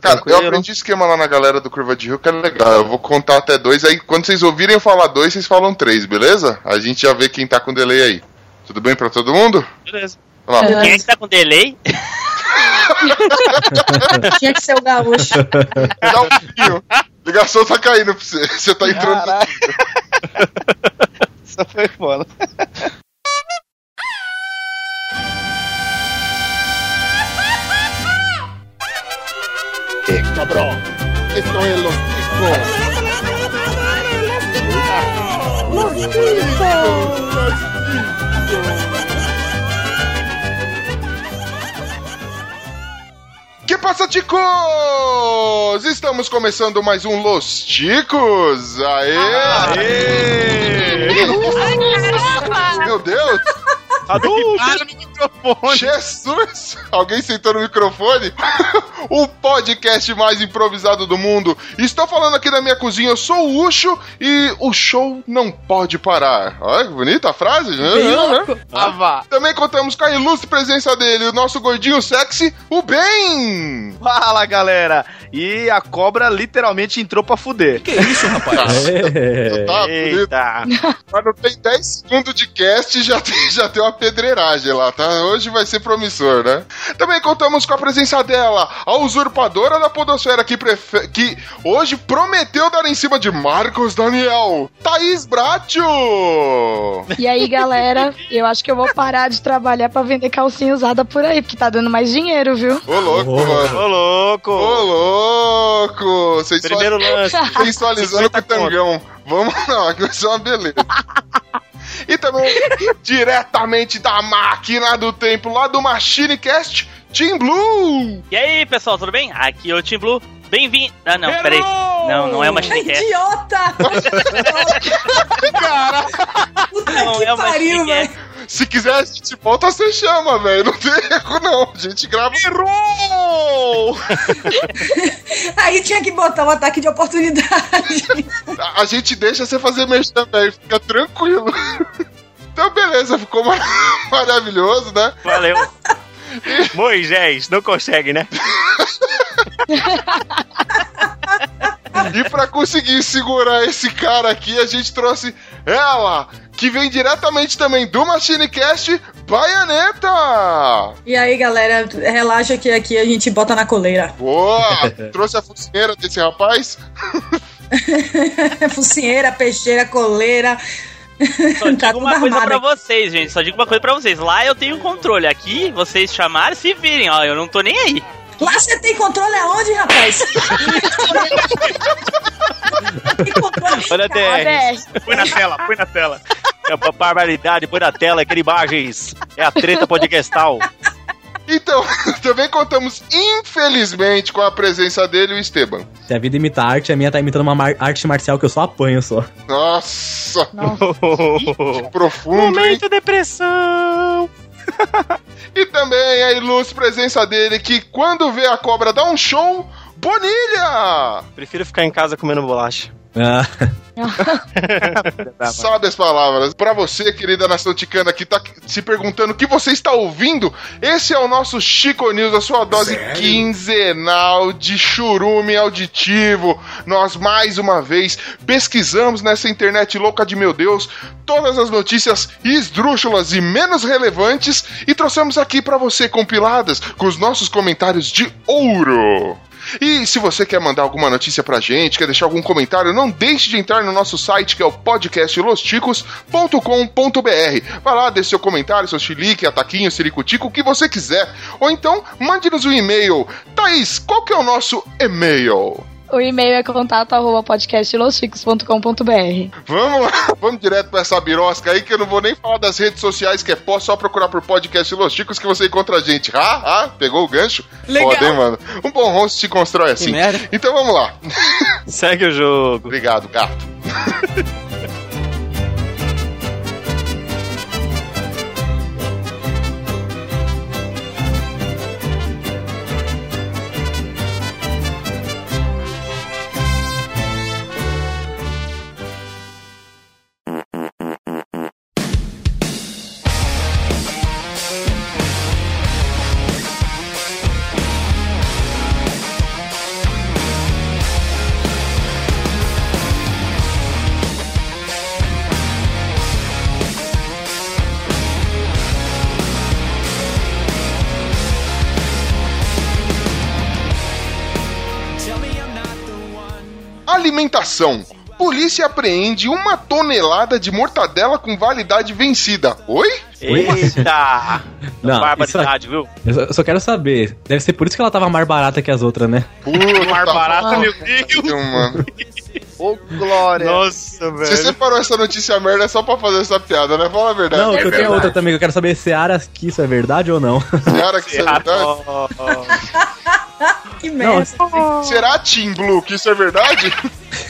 Cara, eu aprendi esquema lá na galera do Curva de Rio que é legal. Eu vou contar até dois, aí quando vocês ouvirem eu falar dois, vocês falam três, beleza? A gente já vê quem tá com delay aí. Tudo bem pra todo mundo? Beleza. Vamos lá. Quem é que tá com delay? Tinha que ser o gaúcho. Dá um pouquinho. Ligação tá caindo pra você. Você tá entrando. Isso foi foda. Cabrón. Esto es los chicos. Que passa, ticos? Estamos começando mais um Los Ticos. Aê! Meu Deus! Para no microfone. Jesus! Alguém sentou no microfone? o podcast mais improvisado do mundo. Estou falando aqui na minha cozinha, eu sou o Ucho e o show não pode parar. Olha que bonita a frase, né? Ah, vá. Também contamos com a ilustre presença dele, o nosso gordinho sexy, o Ben! Fala, galera. E a cobra literalmente entrou pra fuder. Que isso, rapaz? É. Tá bonito. Eita. Mas não tem 10 segundos de cast e já tem, já tem uma pedreiragem lá, tá? Hoje vai ser promissor, né? Também contamos com a presença dela, a usurpadora da podosfera que, prefe... que hoje prometeu dar em cima de Marcos Daniel, Thaís Bratio! E aí, galera, eu acho que eu vou parar de trabalhar pra vender calcinha usada por aí, porque tá dando mais dinheiro, viu? Ô louco, mano. Ô, louco. Ô louco! Sensual... Primeiro lance. Sensualizando com o 50 conto. tangão. Vamos lá, que vai ser uma beleza. E também, diretamente da máquina do tempo, lá do MachineCast, Team Blue! E aí, pessoal, tudo bem? Aqui é o Team Blue. Bem-vindo. Ah, não, peraí. Não, não é uma Shinecast. Idiota! Cara, Puta Não, que é uma pariu, velho. Se quiser a gente volta, você chama, velho. Não tem erro, não. A gente grava. Errou! Aí tinha que botar um ataque de oportunidade. A, a gente deixa você fazer merchan, velho. Fica tranquilo. Então, beleza, ficou mar- maravilhoso, né? Valeu. Moisés, não consegue, né? E pra conseguir segurar esse cara aqui, a gente trouxe ela, que vem diretamente também do MachineCast, Baianeta! E aí, galera, relaxa que aqui a gente bota na coleira. Boa! Trouxe a focinheira desse rapaz? Focinheira, peixeira, coleira. Só Tá digo uma tudo coisa aqui. vocês, gente. Só digo uma coisa pra vocês. Lá eu tenho controle. Aqui, vocês chamarem, se virem, ó. Eu não tô nem aí. Lá você tem controle aonde, rapaz? tem controle Olha a DR. Põe na tela, põe na tela. É uma barbaridade, põe na tela, aquela imagens. É a treta podcastal. Então, também contamos, infelizmente, com a presença dele, o Esteban. Se a vida imita arte, a minha tá imitando uma mar- arte marcial que eu só apanho só. Nossa, Nossa. que profundo, hein? Momento depressão. E também a ilustre presença dele, que quando vê a cobra dá um show, Bonilha! Prefiro ficar em casa comendo bolacha. Ah, Sabe as palavras. Pra você, querida nação ticana, que tá se perguntando o que você está ouvindo, esse é o nosso Chico News, a sua dose quinzenal de churume auditivo. Nós, mais uma vez, pesquisamos nessa internet louca de meu Deus todas as notícias esdrúxulas e menos relevantes e trouxemos aqui pra você compiladas com os nossos comentários de ouro. E se você quer mandar alguma notícia pra gente, quer deixar algum comentário, não deixe de entrar no nosso site que é o podcastlosticos.com.br. Vai lá, deixe seu comentário, seu chilique, ataquinho, ciricutico, o que você quiser. Ou então, mande-nos um e-mail. Thaís, qual que é o nosso e-mail? O e-mail é contato arroba. Vamos lá, vamos direto pra essa birosca aí, que eu não vou nem falar das redes sociais, que é pó, só procurar por podcast Los Chicos que você encontra a gente. Ah, ah, pegou o gancho? Legal. Foda, hein, mano? Um bom host se constrói assim. merda. Então vamos lá. Segue o jogo. Obrigado, gato. Alimentação. Polícia apreende uma tonelada de mortadela com validade vencida. Oi? Eita! Não, Barbaridade, viu? Eu só, eu só quero saber. Deve ser por isso que ela tava mais barata que as outras, né? Puta, Mais barata, meu Deus. Mano. Ô, Glória. Nossa, Você separou essa notícia merda só pra fazer essa piada, né? Fala a verdade. Não, que eu tenho outra também, que eu quero saber se Aras que isso é verdade ou não. Cara, que isso é verdade? Que merda. Será Team Blue que isso é verdade?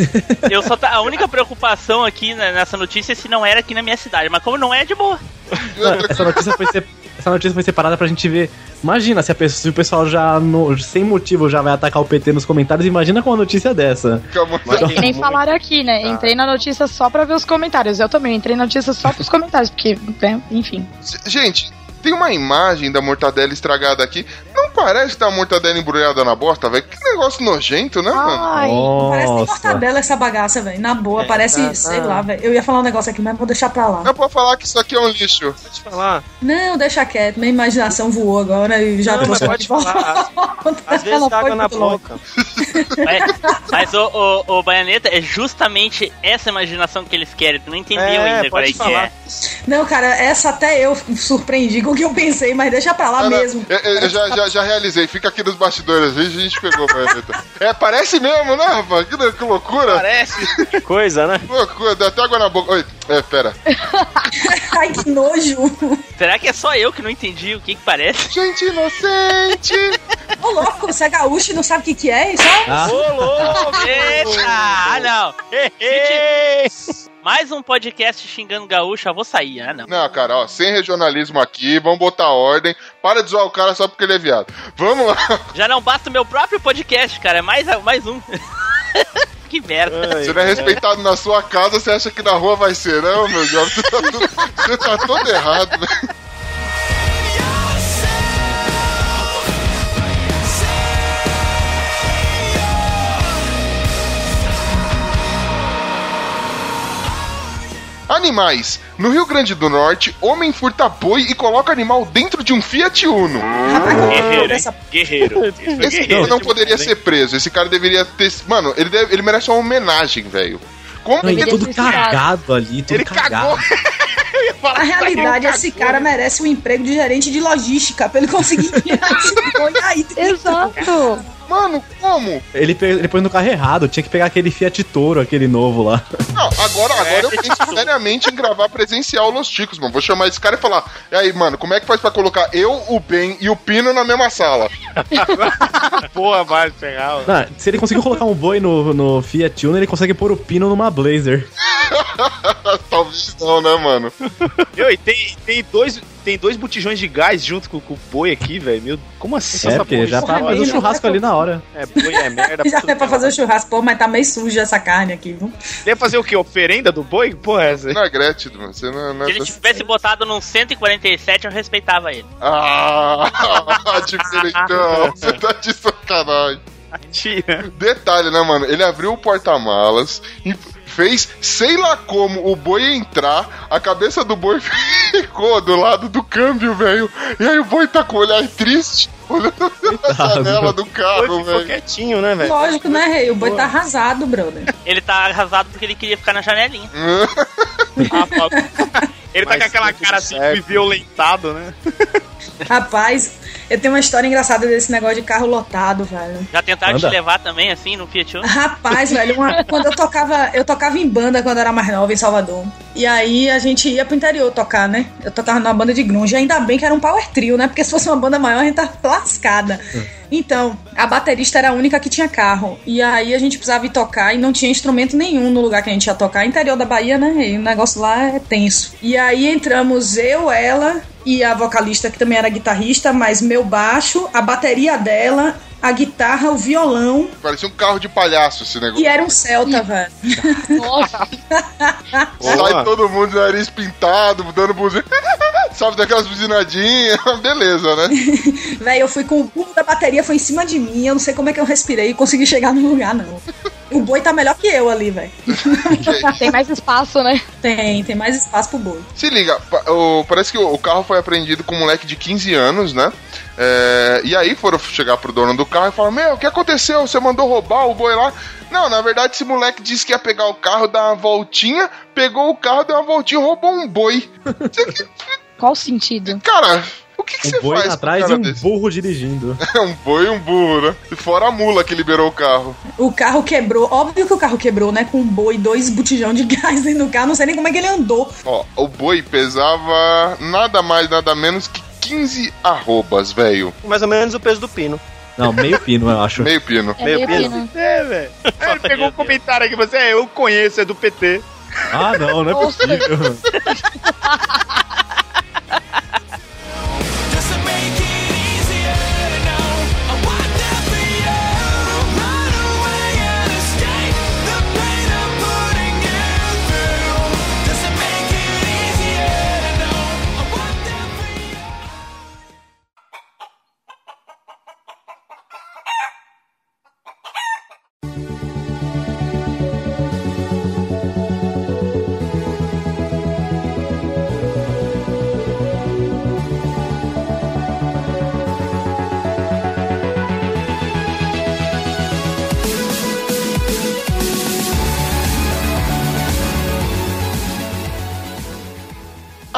Eu só tá, a única preocupação aqui né, nessa notícia é se não era aqui na minha cidade, mas como não é, de boa. Essa, notícia foi se- essa notícia foi separada pra gente ver. Imagina se, a pessoa- se o pessoal já, no- sem motivo, já vai atacar o PT nos comentários. Imagina com uma notícia dessa. Calma. Que nem falaram aqui, né? Entrei na notícia só pra ver os comentários. Eu também entrei na notícia só pros comentários, porque, né, enfim. Gente, tem uma imagem da mortadela estragada aqui. Não parece que tá a mortadela embrulhada na bosta, velho? Que negócio nojento, né, mano? Ai, Parece Nossa. mortadela essa bagaça, velho. Na boa, parece, sei lá, velho. Eu ia falar um negócio aqui, mas vou deixar pra lá. Não é pra falar que isso aqui é um lixo. Pode falar. Não, deixa quieto. Minha imaginação voou agora e já Não, mas trouxe pode de volta. falar. Às vezes água na boca. Mas, mas o, o, o Baianeta é justamente essa imaginação que eles querem. Tu não entendeu É, ainda qual é pode que falar. é. Não, cara, essa até eu surpreendi com o que eu pensei, mas deixa pra lá Não, não, mesmo. eu, eu já, já, já realizei, fica aqui nos bastidores, a gente pegou. É, parece mesmo, né, rapaz? Que, que loucura! Parece. Que coisa, né? Loucura, dá até água na boca. Oi, é, pera. Ai, que nojo. Será que é só eu que não entendi o que que parece? Gente inocente! Ô, louco, você é gaúcho e não sabe o que que é? Isso é Ah, Ô, louco! Eita! Ah, não! Mais um podcast xingando gaúcho, eu vou sair. Ah, não. Não, cara, ó, sem regionalismo aqui, vamos botar ordem. Para de zoar o cara só porque ele é viado. Vamos lá. Já não basta o meu próprio podcast, cara. É mais, mais um. que merda. Você não é respeitado na sua casa, você acha que na rua vai ser, não, meu jovem? Você tá, tudo- você tá todo errado, né? Animais. No Rio Grande do Norte, homem furta boi e coloca animal dentro de um Fiat Uno. Guerreiro, hein? Essa- Guerreiro. Esse cara não poderia ser preso. Esse cara deveria ter. Mano, ele, deve- ele merece uma homenagem, velho. Como Não, que ele. tudo Deveria ser cagado ali, tudo Ele cagado. cagou. Na realidade, esse cara merece um emprego de gerente de logística pra ele conseguir tirar esse boi aí. Exato. Mano, como? Ele, ele pôs no carro errado, tinha que pegar aquele Fiat Toro, aquele novo lá. Não, agora, agora eu penso seriamente em gravar presencial Los Ticos, mano. Vou chamar esse cara e falar: E aí, mano, como é que faz pra colocar eu, o Ben e o Pino na mesma sala? Porra, vai pegar. Não, se ele conseguiu colocar um boi no, no Fiat Uno, ele consegue pôr o pino numa Blazer. Talvez não, né, mano? Meu, e tem, tem, dois, tem dois botijões de gás junto com, com o boi aqui, velho. Meu, como assim? É, essa porque já tá fazendo nenhuma, churrasco ali na hora. É, boi é merda. Já é pra que fazer é o churrasco, pô, mas tá meio suja essa carne aqui, viu? Deve fazer o quê? Oferenda do boi? Porra, é essa? Não é Gretchen, mano. Você não, não Se é. ele tivesse botado num 147, eu respeitava ele. Ah, diferentão. Você tá de sacanagem. Tira. Detalhe, né, mano? Ele abriu o porta-malas e fez, sei lá como, o boi entrar, a cabeça do boi ficou do lado do câmbio, velho. E aí o boi tá com o olhar triste, olhando pela janela do carro, ficou velho. quietinho, né, velho? Lógico, né, rei? O boi tá arrasado, brother. Ele tá arrasado porque ele queria ficar na janelinha. Ah. Ele tá Mas com aquela cara assim, certo. violentado, né? Rapaz, eu tenho uma história engraçada desse negócio de carro lotado, velho. Já tentaram Anda. te levar também, assim, no Fiat Uno? Rapaz, velho, uma- quando eu tocava, eu tocava em banda quando eu era mais nova em Salvador. E aí a gente ia pro interior tocar, né? Eu tocava numa banda de grunge, ainda bem que era um power trio, né? Porque se fosse uma banda maior a gente tava lascada. Então, a baterista era a única que tinha carro. E aí a gente precisava ir tocar e não tinha instrumento nenhum no lugar que a gente ia tocar. Interior da Bahia, né? E o negócio lá é tenso. E aí entramos eu, ela e a vocalista que também era guitarrista, mas meu baixo, a bateria dela, a guitarra, o violão Parecia um carro de palhaço esse negócio. e era um Celta, velho. Nossa. Sai todo mundo de nariz pintado, dando buzina. Sabe daquelas buzinadinhas? Beleza, né? Velho, eu fui com o pulo da bateria, foi em cima de mim. Eu não sei como é que eu respirei e consegui chegar no lugar, não. O boi tá melhor que eu ali, velho. Tem mais espaço, né? Tem, tem mais espaço pro boi. Se liga, o- parece que o, o carro foi apreendido com um moleque de 15 anos, né? É, e aí foram chegar pro dono do carro e falaram: Meu, o que aconteceu? Você mandou roubar o boi lá? Não, na verdade, esse moleque disse que ia pegar o carro, dar uma voltinha, pegou o carro, deu uma voltinha e roubou um boi. Você Qual o sentido? cara, o que, que você Um boi faz com um atrás e um desse? burro dirigindo. É um boi e um burro, né? E fora a mula que liberou o carro. O carro quebrou, óbvio que o carro quebrou, né? Com um boi e dois botijão de gás dentro do carro. Não sei nem como é que ele andou. Ó, o boi pesava nada mais, nada menos que 15 arrobas, velho. Mais ou menos o peso do pino. Não, meio pino, eu acho. Meio pino. É Meio meio pino. pino. É, velho. Ele pegou um comentário aqui, você é, eu conheço, é do PT. Ah, não, não é possível.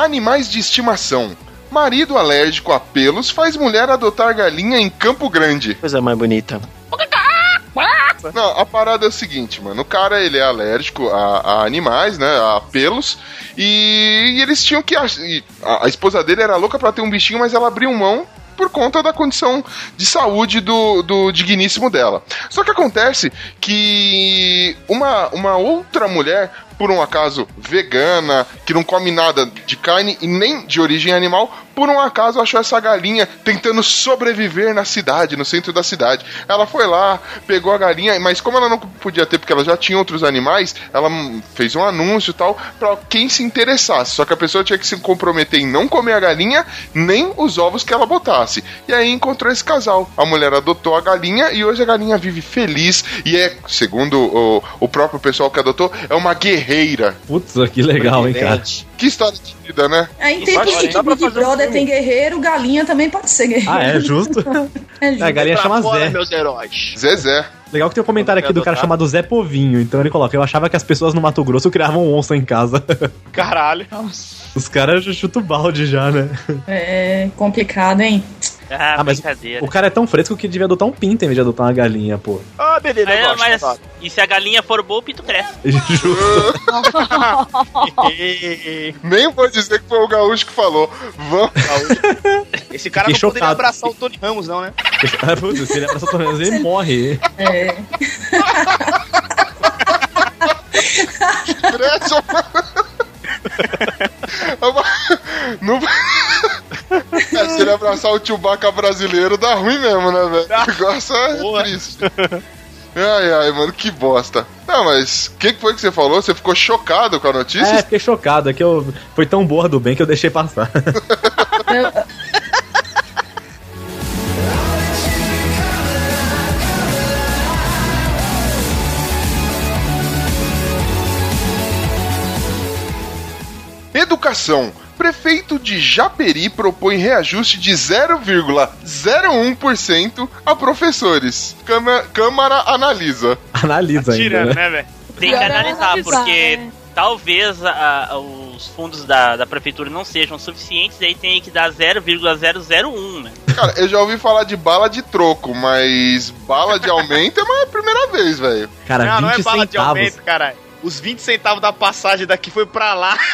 Animais de estimação. Marido alérgico a pelos faz mulher adotar galinha em Campo Grande. Coisa mais bonita. Não, a parada é o seguinte, mano. O cara, ele é alérgico a, a animais, né? A pelos. E, e eles tinham que... A, a esposa dele era louca pra ter um bichinho, mas ela abriu mão por conta da condição de saúde do, do digníssimo dela. Só que acontece que uma, uma outra mulher, por um acaso vegana, que não come nada de carne e nem de origem animal, por um acaso achou essa galinha tentando sobreviver na cidade, no centro da cidade. Ela foi lá, pegou a galinha, mas como ela não podia ter, porque ela já tinha outros animais, ela hum, fez um anúncio e tal pra quem se interessasse. Só que a pessoa tinha que se comprometer em não comer a galinha, nem os ovos que ela botasse. E aí encontrou esse casal. A mulher adotou a galinha e hoje a galinha vive feliz e é, segundo o, o próprio pessoal que adotou, é uma guerreira. Putz, que legal, hein, cara. Que história de vida, né? Aí Isso tem pode- que Big um Brother filme. tem guerreiro, galinha também pode ser guerreiro. Ah, é justo? É justo. É, a galinha chama fora, Zé. meus heróis. Zezé. Legal que tem um comentário aqui do cara chamado Zé Povinho. Então ele coloca: Eu achava que as pessoas no Mato Grosso criavam onça em casa. Caralho. Os caras já chutam o balde já, né? É complicado, hein? Ah, Ah, mas brincadeira. o cara é tão fresco que devia adotar um pinto em vez de adotar uma galinha, pô. Ah, beleza, eu É, gosto. mas, adoro. e se a galinha for boa, o pinto cresce. Justo. Nem vou dizer que foi o gaúcho que falou. Vamos. Esse cara Fiquei não poderia chocado. abraçar o Tony Ramos, não, né? Ah, Putz, se ele abraça o torneio, ele morre. É. Cresce. Não... É, se ele abraçar o Chewbacca brasileiro, dá ruim mesmo, né, velho? O negócio é Boa. triste. Ai, ai, mano, que bosta. Não, mas o que, foi que você falou? Você ficou chocado com a notícia? É, fiquei chocado. É que eu foi tão boa do bem que eu deixei passar. Educação. Prefeito de Japeri propõe reajuste de 0,01% a professores. Câmara, Câmara analisa. Analisa ainda. Tirando, Né? né, velho? Tem que analisar, analisar, porque né? talvez a- a- os fundos da, da prefeitura não sejam suficientes, aí tem que dar 0,001, né? Cara, eu já ouvi falar de bala de troco, mas bala de aumento é a primeira vez, velho. Cara, não, 20 não é bala de centavos. aumento, caralho. Os 20 centavos da passagem daqui foi pra lá.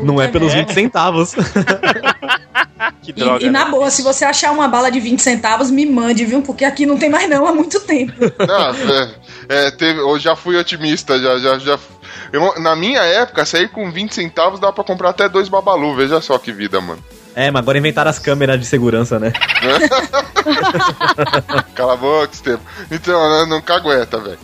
Não é pelos 20 centavos. Que E, droga. e na né? boa, se você achar uma bala de 20 centavos, me mande, viu? Porque aqui não tem mais não há muito tempo. Não, é, é, teve, eu já fui otimista, já, já, já. eu- na minha época, sair com 20 centavos dá pra comprar até dois babalu, veja só que vida, mano. É, mas agora inventaram as câmeras de segurança, né? Cala a boca, Estevam. Então, né, não cagueta, velho.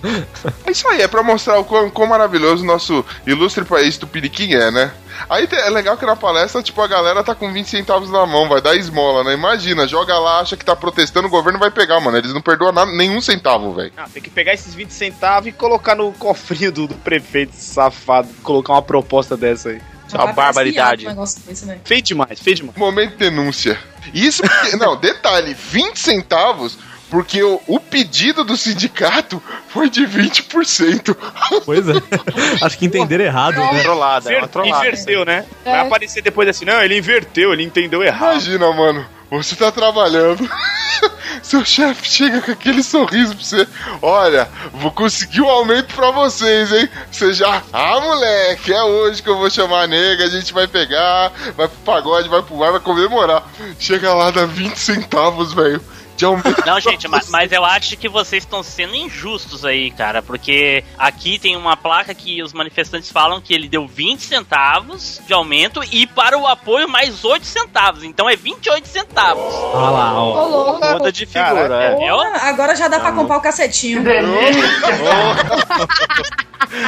É isso aí, é pra mostrar o quão, quão maravilhoso o nosso ilustre país do Piriquim é, né? Aí é legal que na palestra, tipo, a galera tá com 20 centavos na mão, vai dar esmola, né? Imagina, joga lá, acha que tá protestando, o governo vai pegar, mano. Eles não perdoam nada, nenhum centavo, velho. Ah, tem que pegar esses 20 centavos e colocar no cofrinho do, do prefeito safado. Colocar uma proposta dessa aí. Isso é uma barbaridade. um desse, né? Feio demais, feio demais. Momento de denúncia. Isso porque, não, detalhe, 20 centavos porque o, o pedido do sindicato foi de 20%. Pois é. Acho que entenderam errado, né? Trollada, é uma trollada. inverteu, né? É. Vai aparecer depois assim, não, ele inverteu, ele entendeu errado. Imagina, mano, você tá trabalhando. Seu chefe chega com aquele sorriso pra você. Olha, vou conseguir um aumento pra vocês, hein? Você já. Ah, moleque, é hoje que eu vou chamar a nega, a gente vai pegar, vai pro pagode, vai pro bar, vai comemorar. Chega lá, dá 20 centavos, velho. Aumento. Não, gente, mas, mas eu acho que vocês estão sendo injustos aí, cara, porque aqui tem uma placa que os manifestantes falam que ele deu 20 centavos de aumento e para o apoio mais 8 centavos, então é 28 centavos. Olha lá, ó. Conta de figura, é. É, agora já dá pra comprar o cacetinho.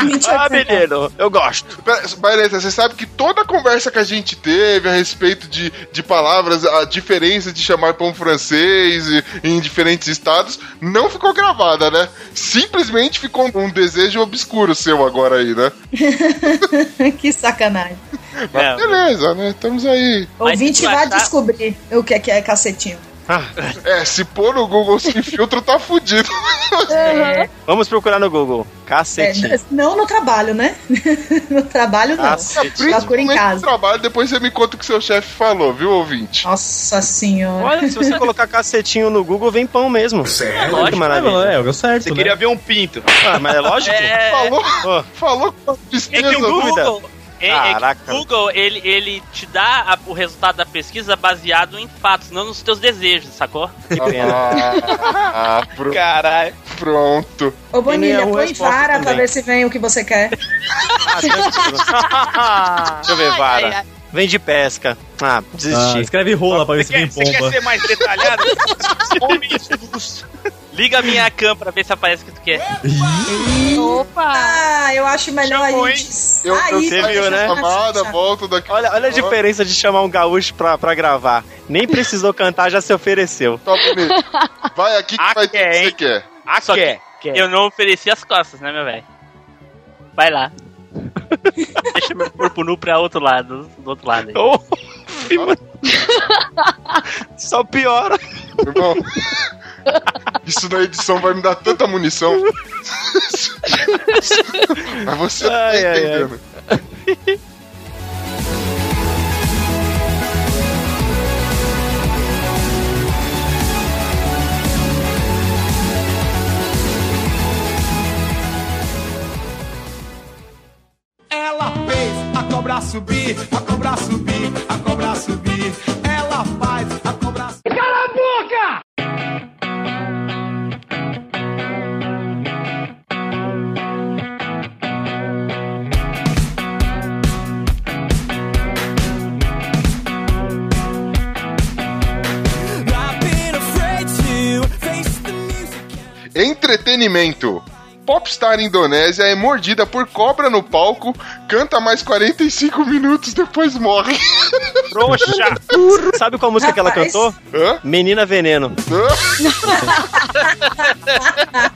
28 Ah, menino, eu gosto. Baireta, você sabe que toda a conversa que a gente teve a respeito de, de palavras, a diferença de chamar pão francês e- em diferentes estados, não ficou gravada, né? Simplesmente ficou um desejo obscuro seu agora aí, né? que sacanagem. Mas É. beleza, né? Estamos aí. O Mas ouvinte vai achar- descobrir o que é, que é cacetinho. É, se pôr no Google sem filtro, tá fudido. É, Vamos procurar no Google. Cacetinho. é, não no trabalho, né? no trabalho não. Procura em Principalmente no casa. trabalho, depois você me conta o que seu chefe falou, viu, ouvinte? Nossa senhora. Olha, se você colocar cacetinho no Google, vem pão mesmo. Sério? Olha que É, maravilha. é, o certo, Você né? queria ver um pinto. Ah, mas é lógico. é, Falou, falou com é tristeza. que o dúvida. Google, é, é o Google ele, ele te dá a- o resultado da pesquisa baseado em fatos, não nos teus desejos, sacou? Que pena. Ah, ah, pro- Caralho. pronto. Ô, Bonilha, põe vara pra também. ver se vem o que você quer. Ah. Deixa eu ver, vara. Vem de pesca. Ah, Ah, desisti. escreve rola pra ver se vem você quer pomba. ser mais detalhado? Homem luz. Liga a minha cam pra ver se aparece o que tu quer. Opa! Ah, eu acho melhor Chamou, a gente Eu, eu sair. Você viu, né? a chamada, cacete. volto daqui. Olha, olha a diferença de chamar um gaúcho pra, pra gravar. Nem precisou cantar, já se ofereceu. Bonito. Vai aqui que Ah, vai quer, que você quer. Ah, Só quer. Eu não ofereci as costas, né, meu velho? Vai lá. Deixa meu corpo nu pra outro lado, do outro lado aí. Oh. Só piora. Irmão, isso na edição vai me dar tanta munição. Mas você não tá Ai, ai, ai. entendendo. Ela fez a cobra subir, a cobra subir, a cobra subir. Entretenimento. Popstar Indonésia é mordida por cobra no palco, canta mais 45 minutos, depois morre. Trouxa. Sabe qual música que ela Rapaz. cantou? Hã? Menina Veneno. Hã?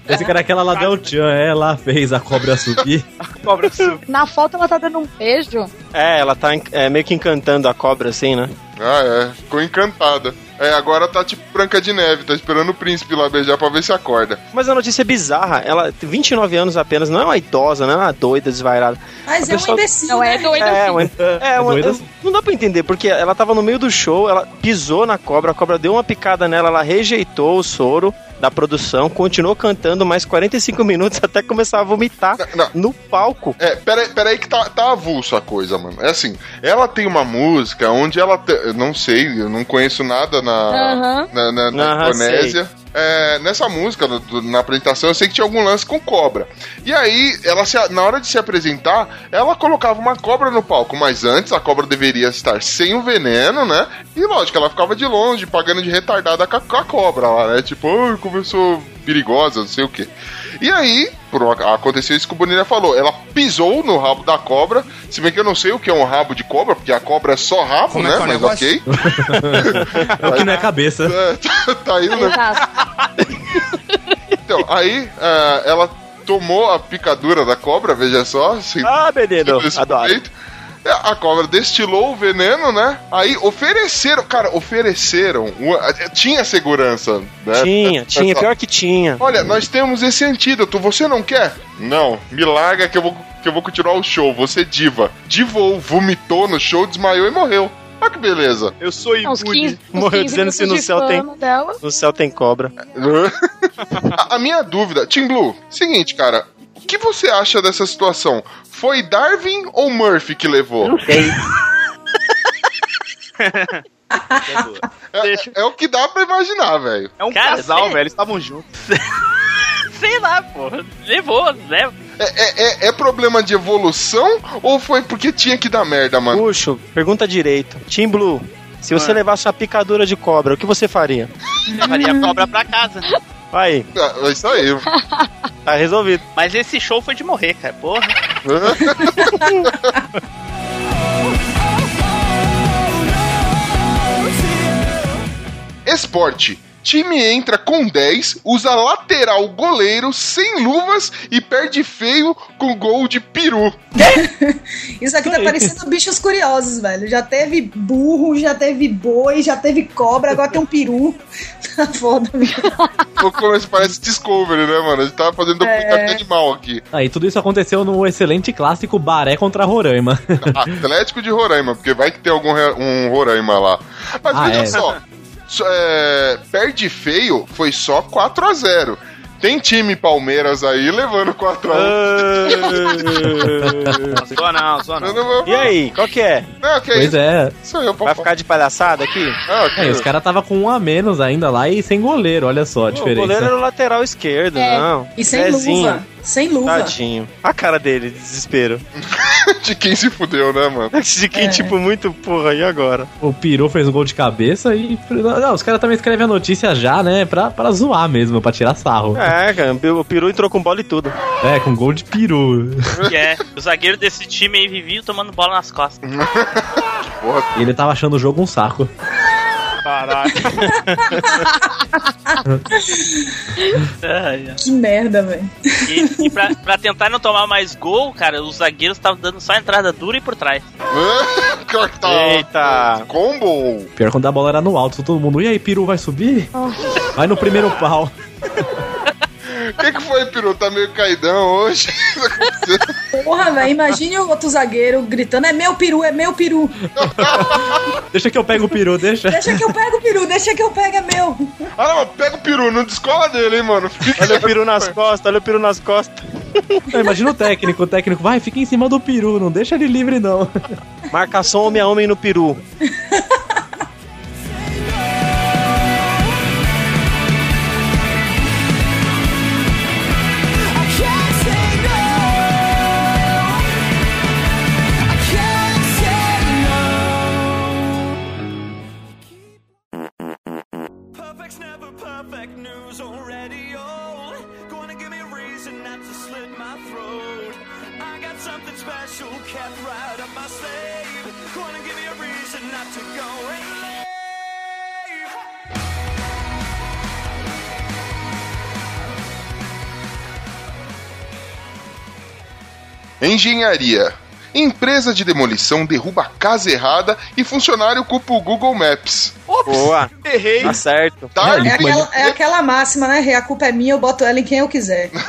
Esse cara aquela lá Del Chan, ela fez a cobra subir. Cobra subir. Na foto ela tá dando um beijo. É, ela tá é, meio que encantando a cobra assim, né? Ah, é. Ficou encantada. É, agora tá tipo Branca de Neve, tá esperando o príncipe lá beijar pra ver se acorda. Mas a notícia é bizarra. Ela tem 29 anos apenas, não é uma idosa, não é uma doida, desvairada. Mas A é um pessoa- imbecil. Não é né? doida É, uma, é, uma, doida assim. não dá pra entender, porque ela tava no meio do show, ela pisou na cobra, a cobra deu uma picada nela, ela rejeitou o soro da produção, continuou cantando mais 45 minutos até começar a vomitar Não, não. no palco. É, peraí, peraí que tá, tá avulso a coisa, mano. É assim, ela tem uma música onde ela. te- eu não sei, eu não conheço nada na, Aham. na, na- na Aham, Indonésia. É, nessa música, do- do- na apresentação, eu sei que tinha algum lance com cobra. E aí, ela se- na hora de se apresentar, ela colocava uma cobra no palco, mas antes a cobra deveria estar sem o veneno, né? E lógico, ela ficava de longe, pagando de retardada com a, com a cobra lá, né? Tipo, "Ai, começou perigosa, não sei o quê. E aí, por, um aconteceu isso que o Bonilha falou. Ela pisou no rabo da cobra. Se bem que eu não sei o que é um rabo de cobra, porque a cobra é só rabo, Como é né? é o Mas ok. É o que não é cabeça. É, tá, tá aí, né? Então, aí ah, ela tomou a picadura da cobra, veja só. Sem, Ah, menino, adoro. peito. É, A cobra destilou o veneno, né? Aí ofereceram, cara, ofereceram. uma- tinha segurança, né? Tinha, tinha, Essa- pior que tinha. Olha, nós temos esse antídoto, você não quer? Não, me larga que eu vou, que eu vou continuar o show, você diva. Divou, vomitou no show, desmaiou e morreu. Olha que beleza. Eu sou Uns 15, uns Morreu 15 dizendo se no céu tem- Dela. No céu tem cobra. a, a minha dúvida, Tim Blue, seguinte, cara, que você acha dessa situação? Foi Darwin ou Murphy que levou? É, é o que dá pra imaginar, velho. É um Cara, casal, sei. velho. Eles estavam juntos. Sei lá, pô. Levou, leva. É, é- é- é problema de evolução ou foi porque tinha que dar merda, mano? Puxo, pergunta direito. Team Blue, se você Ah. levasse uma picadura de cobra, o que você faria? Levaria a cobra pra casa. Aí, É isso aí. tá resolvido. Mas esse show foi de morrer, cara. Porra. Esporte. Time entra com 10, usa lateral goleiro sem luvas e perde feio com gol de peru. Isso aqui tá parecendo bichos curiosos, velho. Já teve burro, já teve boi, já teve cobra, agora tem um peru. Tá foda, velho. Parece Discovery, né, mano? A gente tava fazendo documentário de animal aqui. Aí tudo isso aconteceu no excelente clássico Baré contra Roraima. Atlético de Roraima, porque vai que tem algum um Roraima lá. Mas Ah, veja é. só, é, perde feio foi só 4 a 0 Tem time Palmeiras aí levando 4 a 1 Zoa não, Eu não. E aí, qual que é? Não, que Pois é. Sou eu, Vai ficar de palhaçada aqui? Ah. É, os caras tava com um a menos ainda lá e sem goleiro, olha só a Pô, o diferença. goleiro era o lateral esquerdo, É. não. E sem Zezinho. luva. Sem luva. Tadinho. A cara dele, desespero. De quem se fudeu, né, mano? De quem, É. tipo, muito, porra, e agora? O Peru fez um gol de cabeça e. Não, os caras também escrevem a notícia já, né? Pra, pra zoar mesmo, pra tirar sarro. É, cara, o peru entrou com bola e tudo. É, com gol de peru. Que é. O zagueiro desse time aí vivia tomando bola nas costas. E ele tava achando o jogo um saco. Caralho. Que merda, velho. E, e pra, pra tentar não tomar mais gol, cara, os zagueiros estavam dando só entrada dura e por trás. Tá- Eita. Combo! Pior quando a bola era no alto, todo mundo. E aí, peru vai subir? Vai no primeiro pau. O que, que foi, Peru? Tá meio caidão hoje? Porra, velho. Imagine o outro zagueiro gritando: é meu peru, é meu peru. Deixa que eu pego o peru, deixa. Deixa que eu pego o peru, deixa que eu pego, é meu. ah, não, pega o Peru, não descola dele, hein, mano. Fica... Olha o peru nas costas, olha o peru nas costas. Não, imagina o técnico, o técnico, vai, fica em cima do peru, não deixa ele livre, não. Marcação homem a homem no peru. Engenharia. Empresa de demolição derruba casa errada e funcionário culpa o Google Maps. Boa, Errei. tá certo. Darwin, É aquela, é aquela máxima, né? A culpa é minha, eu boto ela em quem eu quiser.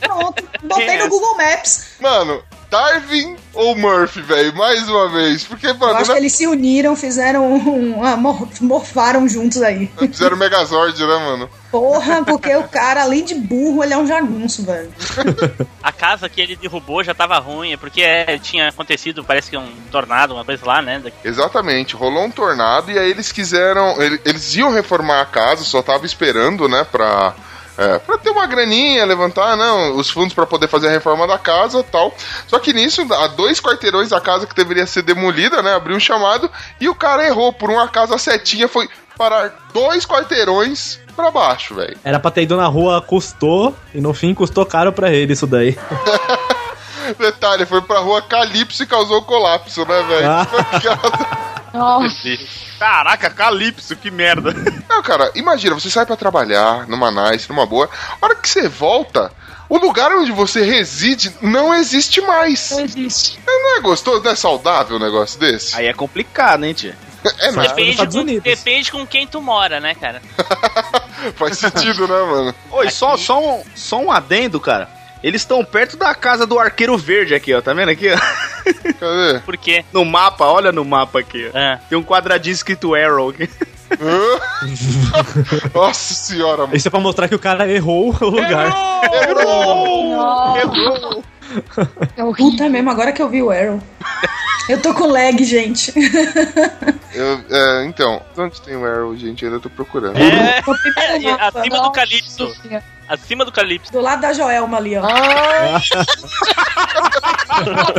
Pronto, botei Quem é no essa? Google Maps. Mano, Darwin ou Murphy, velho? Mais uma vez. Porque, Eu mano, acho não que eles se uniram, fizeram um. ah, mor- morfaram juntos aí. fizeram Megazord, né, mano? Porra, porque o cara, além de burro, ele é um jagunço, velho. A casa que ele derrubou já tava ruim, é porque é, tinha acontecido, parece que um tornado, uma coisa lá, né? Exatamente, rolou um tornado e aí eles quiseram. ele- Eles iam reformar a casa, só tava esperando, né, pra. É, pra ter uma graninha, levantar, não, os fundos pra poder fazer a reforma da casa tal. Só que nisso, a dois quarteirões da casa que deveria ser demolida, né? Abriu um chamado e o cara errou. Por uma casa setinha, foi parar dois quarteirões pra baixo, velho. Era pra ter ido na rua, custou, e no fim custou caro pra ele isso daí. Detalhe, foi pra rua Calypso e causou colapso, né, velho? Ah. Nossa. Caraca, Calypso, que merda. Não, cara, imagina, você sai pra trabalhar numa nice, numa boa. A hora que você volta, o lugar onde você reside não existe mais. Não existe. Não é gostoso, não é saudável um negócio desse? Aí é complicado, hein, tia? É nada. Depende, com, depende com quem tu mora, né, cara? Faz sentido, né, mano? Oi, só, só, um, só um adendo, cara. Eles estão perto da casa do arqueiro verde aqui, ó. Tá vendo aqui, ó? Cadê? Por quê? No mapa, olha no mapa aqui, ó. Ah, Tem um quadradinho escrito Arrow aqui. Nossa senhora, mano. Isso é pra mostrar que o cara errou o lugar. Errou! É horrível. Puta mesmo, agora que eu vi o Arrow. Eu tô com lag, gente. Eu, é, então, onde tem o Arrow, gente? Eu ainda tô procurando. é, é, acima do Nossa Calypso. Acima do Calypso. Do lado da Joelma ali, ó.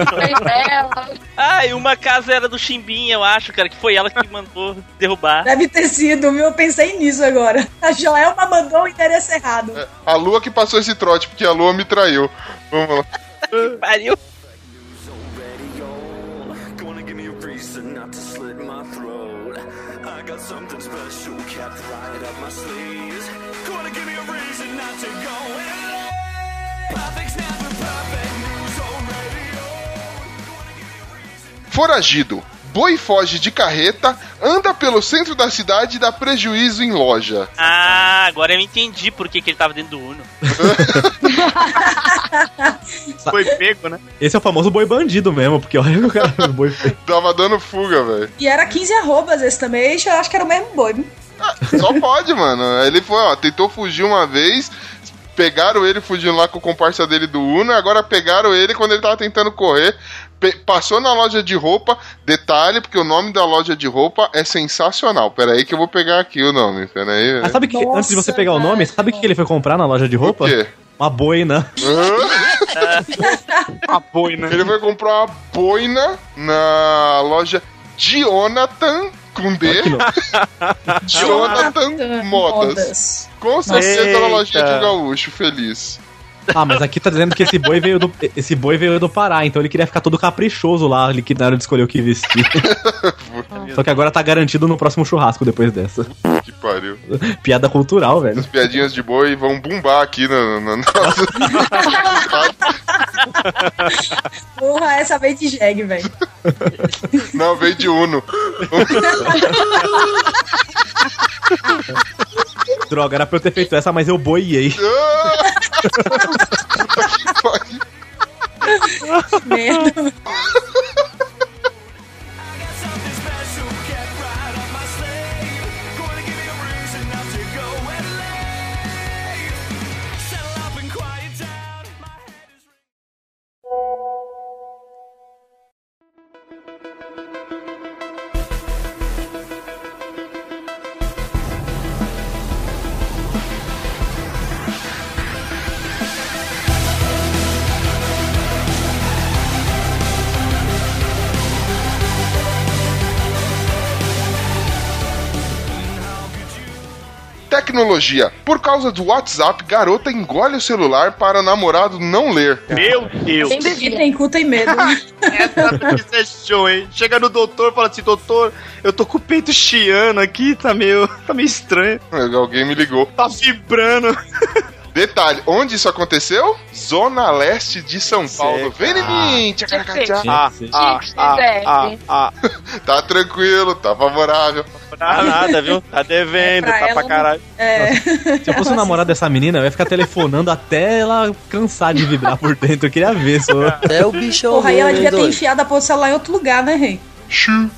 Foi dela. Ah, e uma casa era do Chimbinha, eu acho, cara, que foi ela que mandou derrubar. Deve ter sido, viu? Eu pensei nisso agora. A Joelma mandou o endereço errado. A lua que passou esse trote, porque a lua me traiu. Vamos lá. Pariu. Foragido. Boi foge de carreta, anda pelo centro da cidade e dá prejuízo em loja. Ah, agora eu entendi por que, que ele tava dentro do Uno. Foi pego, né? Esse é o famoso boi bandido mesmo, porque olha o cara o boi feio. Tava dando fuga, velho. E era 15 arrobas esse também. Eu acho que era o mesmo boi. viu? Só pode, mano. Ele foi, ó, tentou fugir uma vez, pegaram ele fugindo lá com o comparsa dele do Uno, e agora pegaram ele quando ele tava tentando correr. Passou na loja de roupa, detalhe, porque o nome da loja de roupa é sensacional. Pera aí que eu vou pegar aqui o nome. Pera aí. Mas sabe que, Nossa, antes de você pegar o nome, sabe o que ele foi comprar na loja de roupa? O quê? Uma boina. A boina. Ele foi comprar uma boina na loja Jonathan com D. Jonathan Modas. Com certeza na lojinha de gaúcho, feliz. Ah, mas aqui tá dizendo que esse boi veio do, esse boi veio do Pará, então ele queria ficar todo caprichoso lá, ele que na hora de escolher o que vestir. Só que agora tá garantido no próximo churrasco depois dessa. Que pariu. Piada cultural, velho. As piadinhas de boi vão bombar aqui na, na nossa. Porra, essa veio de jegue, velho. Não, veio de Uno. Droga, era pra eu ter feito essa, mas eu boiei. Merda. I got Tecnologia. Por causa do WhatsApp, garota engole o celular para namorado não ler. Meu Deus. E tem cu, tem medo. Essa notícia é show, hein? Chega no doutor e fala assim, doutor, eu tô com o peito chiando aqui, tá meio, tá meio estranho. Alguém me ligou. Tá vibrando. Detalhe, onde isso aconteceu? Zona Leste de São Paulo. Vem em mim! Ah, ah, ah, é. ah, ah. Tá tranquilo, tá favorável. Tá nada, viu? Tá devendo, É, pra tá ela pra caralho. É. Se eu fosse o namorado dessa menina, eu ia ficar telefonando até ela cansar de vibrar por dentro. Eu queria ver só. É o bichão Porra, aí ela devia ter enfiado a porra do celular em outro lugar, né, rei?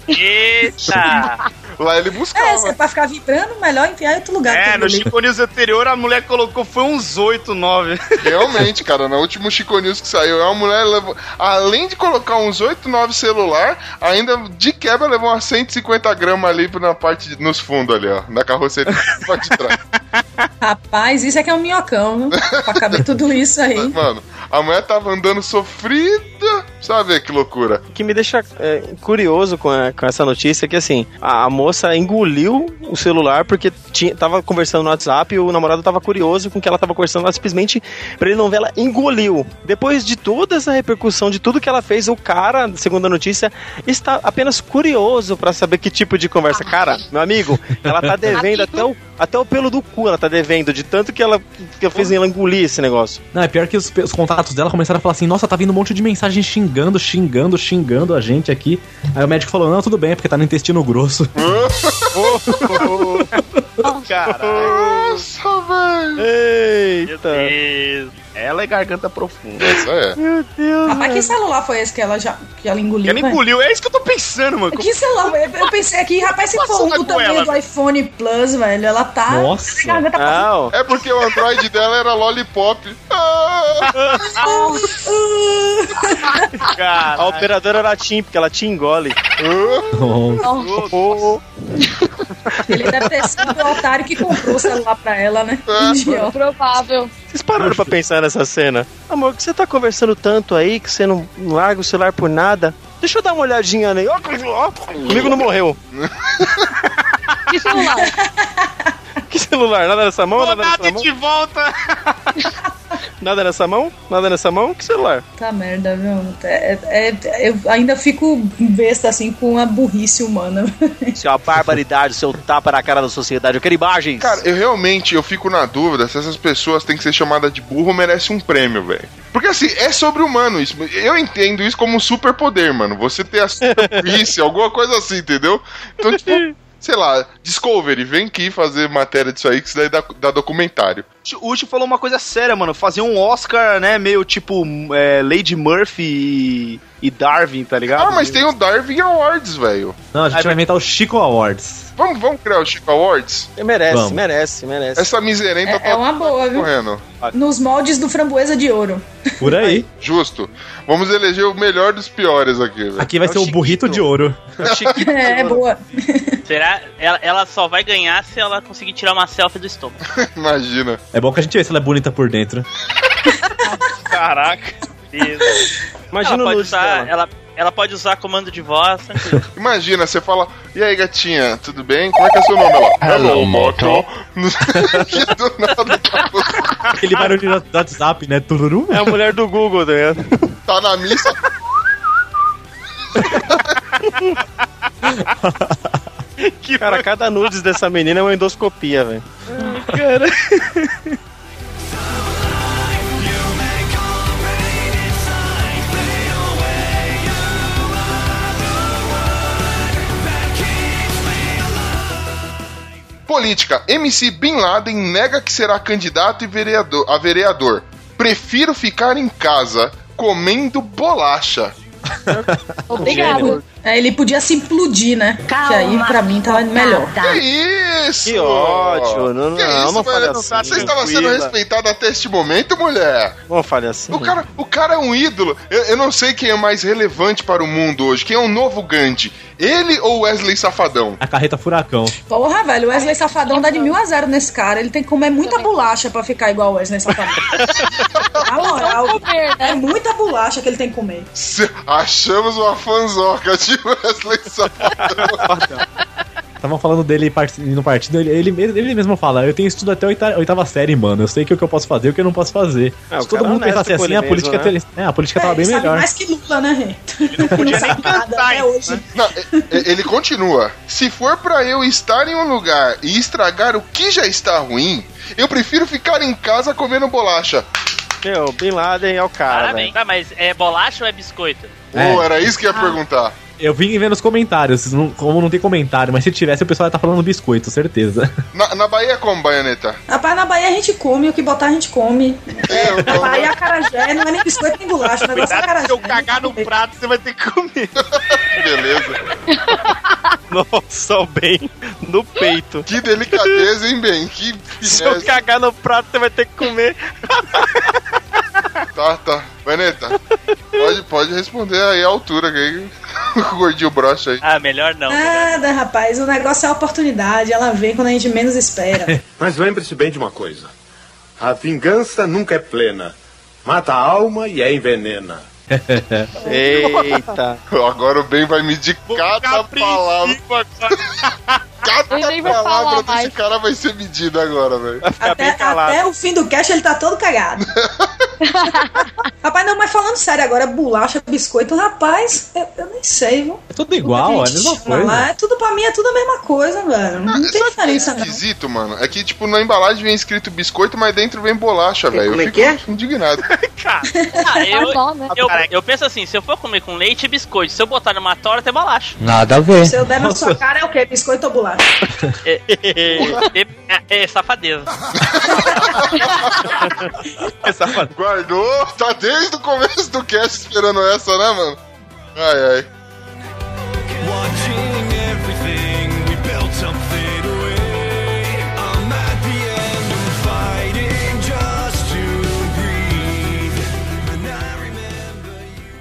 Eita! Lá ele É, buscava. se é pra ficar vibrando, melhor enfiar em outro lugar. É, no ali. Chico News anterior a mulher colocou foi uns 8, 9. Realmente, cara, no último Chico News que saiu, uma mulher levou. Além de colocar uns 8, 9 celular, ainda de quebra levou umas 150 gramas ali na parte, de- nos fundos ali, ó. Na carroceria de trás. Rapaz, isso é que é um minhocão, viu? pra caber tudo isso aí. Mano, a mulher tava andando sofrida. Sabe que loucura. O que me deixa é, curioso com, a- com essa notícia que, assim, a, a moça engoliu o celular porque tinha, tava conversando no WhatsApp e o namorado tava curioso com o que ela tava conversando, ela simplesmente, pra ele não ver, ela engoliu. Depois de toda essa repercussão, de tudo que ela fez, o cara, segundo a notícia, está apenas curioso pra saber que tipo de conversa. Cara, meu amigo, ela tá devendo até o, até o pelo do cu, ela tá devendo, de tanto que ela, que ela fez ela engolir esse negócio. Não, é pior que os, os contatos dela começaram a falar assim: nossa, tá vindo um monte de mensagem xingando, xingando, xingando a gente aqui. Aí o médico falou: não, tudo bem, é porque tá no intestino grosso. Nossa, velho. Eita! Deus. Ela é garganta profunda. Essa é. Rapaz, que celular foi esse que ela já que ela engoliu? Ela engoliu, é isso que eu tô pensando, mano. Que celular? Eu, eu pensei aqui, rapaz, se for o tamanho do iPhone Plus, velho, ela tá. Nossa. A garganta pra Não, É porque o Android dela era Lollipop. Ah! Cara, a operadora era Tim, porque ela te engole. Nossa. Oh, Ele deve ter sido o otário que comprou o celular pra ela, né? Idiota. Provável. Vocês pararam pra pensar nessa cena? Amor, que você tá conversando tanto aí que você não larga o celular por nada? Deixa eu dar uma olhadinha nele. Ó, ó, comigo não morreu. Que celular? Que celular? Nada nessa mão? Nada nada nessa mão? de volta. Nada nessa mão? Nada nessa mão? Que celular? Tá merda, viu? É, é- é- eu ainda fico besta assim com a burrice humana. Isso é uma barbaridade, seu tapa na cara da sociedade. Eu quero imagens. Cara, eu realmente eu fico na dúvida se essas pessoas têm que ser chamadas de burro ou merece um prêmio, velho. Porque assim, é sobre-humano isso. Eu entendo isso como um superpoder, mano. Você ter a superfície, alguma coisa assim, entendeu? Então, tipo, sei lá, Discovery, vem aqui fazer matéria disso aí, que isso daí dá, dá documentário. O Uchi falou uma coisa séria, mano. Fazer um Oscar, né, meio tipo é, Lady Murphy e, e Darwin, tá ligado? Ah, mas tem o Darwin Awards, velho. Não, a gente vai inventar o Chico Awards. Vamos, vamos criar o Chico Awards? Merece, Vamos. merece, merece. Essa miserenta É, é uma boa, viu? correndo. Nos moldes do framboesa de ouro. Por aí. Justo. Vamos eleger o melhor dos piores aqui, velho. Aqui vai É o ser o burrito Chiquito. de ouro. É, é boa. Será? Ela, ela só vai ganhar se ela conseguir tirar uma selfie do estômago. Imagina. É bom que a gente vê se ela é bonita por dentro. Caraca. Imagina ela o pode usar, dela. ela, ela pode usar comando de voz, tranquilo. Imagina, você fala, e aí, gatinha, tudo bem? Como é que é seu nome? Ela, Hello, Moto. do nada você. Aquele barulho do WhatsApp, né? Tururu. É a mulher do Google, tá ligado? Tá na missa. Cara, cada nudes dessa menina é uma endoscopia, velho. Política. MC Bin Laden nega que será candidato e vereador, a vereador. Prefiro ficar em casa comendo bolacha. Obrigado. É, ele podia se implodir, né? que aí pra mim tava melhor. Que isso? Que ódio. Não, Que não, isso, não fale velho? assim. Você estava sendo respeitada até este momento, mulher? Não fale assim. O cara, o cara é um ídolo. Eu, eu não sei quem é mais relevante para o mundo hoje. Quem é o novo Gandhi? Ele ou Wesley Safadão? A carreta furacão. Porra, velho, o Wesley Safadão dá de mil a zero nesse cara. Ele tem que comer muita bolacha pra ficar igual o Wesley Safadão. Na moral, né? é muita bolacha que ele tem que comer. Se- Achamos uma fanzoca de Wesley Safadão. Estavam falando dele no partido, ele, ele, ele mesmo fala, eu tenho estudo até a oita- oitava série, mano. Eu sei que o que eu posso fazer e o que eu não posso fazer. É, Se todo cara mundo pensasse assim, a mesmo, política, né? teria- é, a política tava É, bem melhor. mais que Lula, né? Ele não podia nem cantar hoje. Não, ele continua. Se for pra eu estar em um lugar e estragar o que já está ruim, eu prefiro ficar em casa comendo bolacha. Meu, Bin Laden é o cara, Parabéns. velho. Tá, mas é bolacha ou é biscoito? É. Era isso que eu ia perguntar. Eu vim vendo os comentários. não- como não tem comentário, mas se tivesse, o pessoal ia estar falando biscoito, certeza. Na, na Bahia é como, Baianeta? Rapaz, na Bahia a gente come, o que botar a gente come. É, eu- Na Bahia a carajé não é nem biscoito nem bolacha, o negócio é Cuidado carajé. se eu cagar no prato, você vai ter que comer. Beleza. Nossa, o bem no peito. Que delicadeza, hein, Ben? Que Se eu cagar no prato, você vai ter que comer. Tá, tá. Baianeta, pode, pode responder aí a altura, que gordinho brocha aí. Ah, melhor não. Nada, rapaz, o negócio é a oportunidade, ela vem quando a gente menos espera. Mas lembre-se bem de uma coisa: a vingança nunca é plena. Mata a alma e a envenena. Eita. Agora o Ben vai medir cada palavra. Cada nem vai palavra falar desse mais. cara vai ser medida agora, velho. Até, até o fim do cast ele tá todo cagado. rapaz, não, mas falando sério agora, bolacha, biscoito, rapaz, eu, eu nem sei, viu? É tudo igual, é a mesma chama lá, coisa. É tudo pra mim, é tudo a mesma coisa, velho. Não tem Sabe o que é diferença, não. esquisito, mano? É que, tipo, na embalagem vem escrito biscoito, mas dentro vem bolacha, velho. como é Eu que fico indignado. Ah, eu, Tá bom, né? eu, eu penso assim, se eu for comer com leite e biscoito, se eu botar numa torta é bolacha. Nada a ver. Se eu der na sua cara, é o quê? Biscoito ou bolacha? É, é, é, é safadeza. Guardou, tá desde o começo do cast esperando essa, né, mano? Ai, ai. Watching everything, we built something away. I'm at the end of fighting just to breathe. And I remember you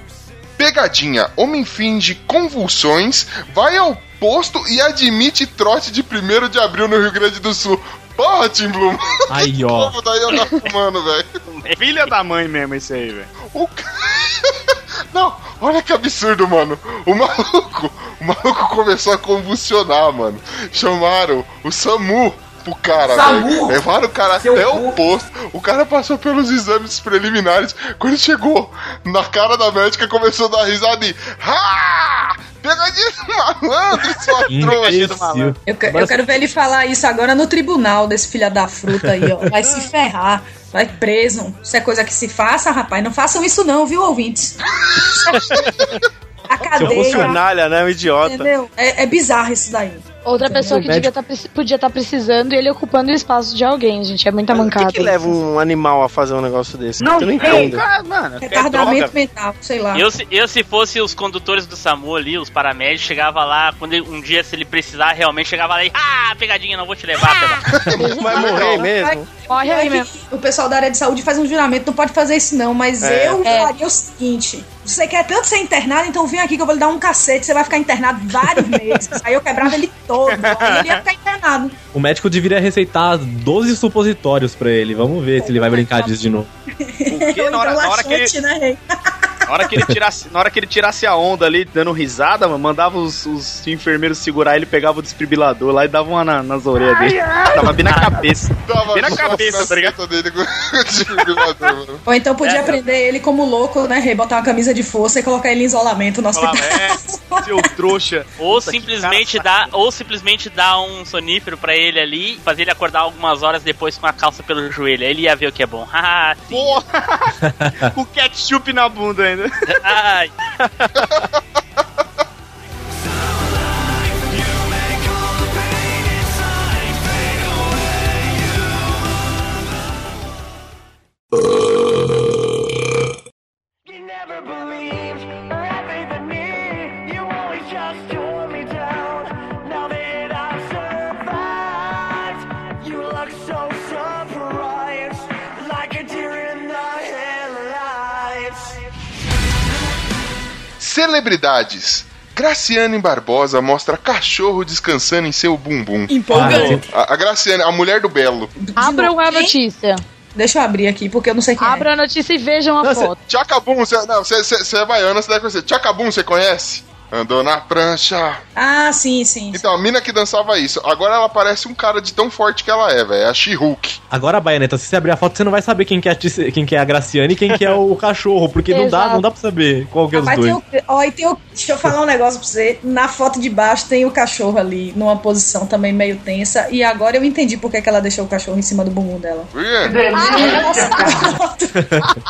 Pegadinha. Homem finge convulsões, vai ao e admite trote de 1 de abril no Rio Grande do Sul. Porra, Tim Blum. Aí, ó. Como daí eu tá fumando, velho. É filha da mãe mesmo esse aí, velho. O Não, olha que absurdo, mano. O maluco, o maluco começou a convulsionar, mano. Chamaram o SAMU pro cara, velho. Levaram o cara até o posto. O cara passou pelos exames preliminares. Quando chegou na cara da médica, começou a dar risada e. Ah! Pegadinha do malandro, sua trouxa. Imbecil. Eu, que- eu quero ver ele falar isso agora no tribunal desse filho da fruta aí, ó. Vai se ferrar. Vai preso. Isso é coisa que se faça, rapaz. Não façam isso não, viu, ouvintes? A Seu cadeia. canalha, né? Um idiota. Entendeu? É, é bizarro isso daí. Outra pessoa que médico- tá, podia estar precisando e ele ocupando o espaço de alguém, gente. É muita Mas O mancada. que, que leva um animal a fazer um negócio desse? Não eu não entendo. cara, mano. É Retardamento droga. mental, sei lá. Eu, se- eu, se fosse os condutores do SAMU ali, os paramédicos, chegava lá, quando ele- um dia, se ele precisar, realmente chegava lá e. Ah, pegadinha, não vou te levar, pela. Vai morrer mesmo. Morre É aí mesmo. O pessoal da área de saúde faz um juramento, não pode fazer isso não, mas É. eu É. faria o seguinte: você quer tanto ser internado, então vem aqui que eu vou lhe dar um cacete, você vai ficar internado vários meses. Aí eu quebrava ele todo, aí ele ia ficar internado. O médico deveria receitar 12 supositórios pra ele. Vamos ver se ele vai brincar disso de novo. Porque na hora, na hora que ele, né? Na hora que ele tirasse, na hora que ele tirasse a onda ali, dando risada, mano, mandava os, os enfermeiros segurar ele, pegava o desfibrilador lá e dava uma na- nas orelhas dele. Tava bem na cabeça. Tava Bem na cabeça, tá ligado? dele com o desfibrilador, mano. Ou então podia É. prender ele como louco, né, rei? Botar uma camisa de força e colocar ele em isolamento no Falava, hospital. é, seu trouxa. Ou simplesmente dar, ou simplesmente dar um sonífero pra ele ali, fazer ele acordar algumas horas depois com a calça pelo joelho. Aí ele ia ver o que é bom. Ah. Porra! Com ketchup na bunda ainda. Ai. Celebridades. Graciane Barbosa mostra cachorro descansando em seu bumbum. Empolgante. A, a Graciane, a mulher do Belo. Abram a notícia. Deixa eu abrir aqui, porque eu não sei quem é. Abram a notícia e vejam a Não, cê- foto. Tchacabum, você não, você- você- você é baiana, você deve conhecer. Tchacabum, você conhece? Andou na prancha. Ah, sim, sim. Então, a mina que dançava isso. Agora ela parece um cara de tão forte que ela é, velho. É a She-Hulk. Agora, Baianeta, se você abrir a foto, você não vai saber quem que é a, Tice- quem que é a Graciane e quem que é o cachorro, porque não dá, não dá pra saber qual que é os Rapaz, dois. tem o, ó, e tem o, deixa eu falar um negócio pra você. Na foto de baixo tem o cachorro ali, numa posição também meio tensa. E agora eu entendi por que, que ela deixou o cachorro em cima do bumbum dela. Por quê?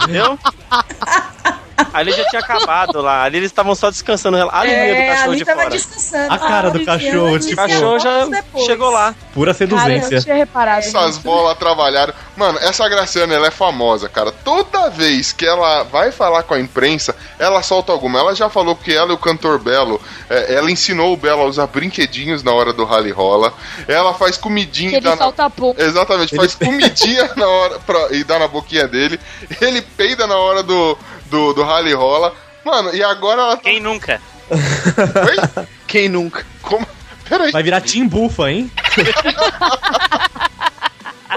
Eu? Ali já tinha acabado lá. Ali eles estavam só descansando. Ali no meio do É, cachorro ali de tava fora. descansando. A cara do cachorro, O iniciando cachorro já depois. chegou lá. Pura Cara, eu seduzência. tinha reparado. Essas bolas trabalharam. Mano, essa Graciana, ela é famosa, cara. Toda vez que ela vai falar com a imprensa, ela solta alguma. Ela já falou que ela e o cantor Belo, é, ela ensinou o Belo a usar brinquedinhos na hora do rally rola. Ela faz comidinha Que e ele dá na... solta pum. Exatamente, faz comidinha na hora pra... e dá na boquinha dele. Ele peida na hora do, do, do rally rola. Mano, e agora ela tá. Quem nunca? Oi? Quem nunca? Como? Peraí. Vai virar Tim Bufa, hein?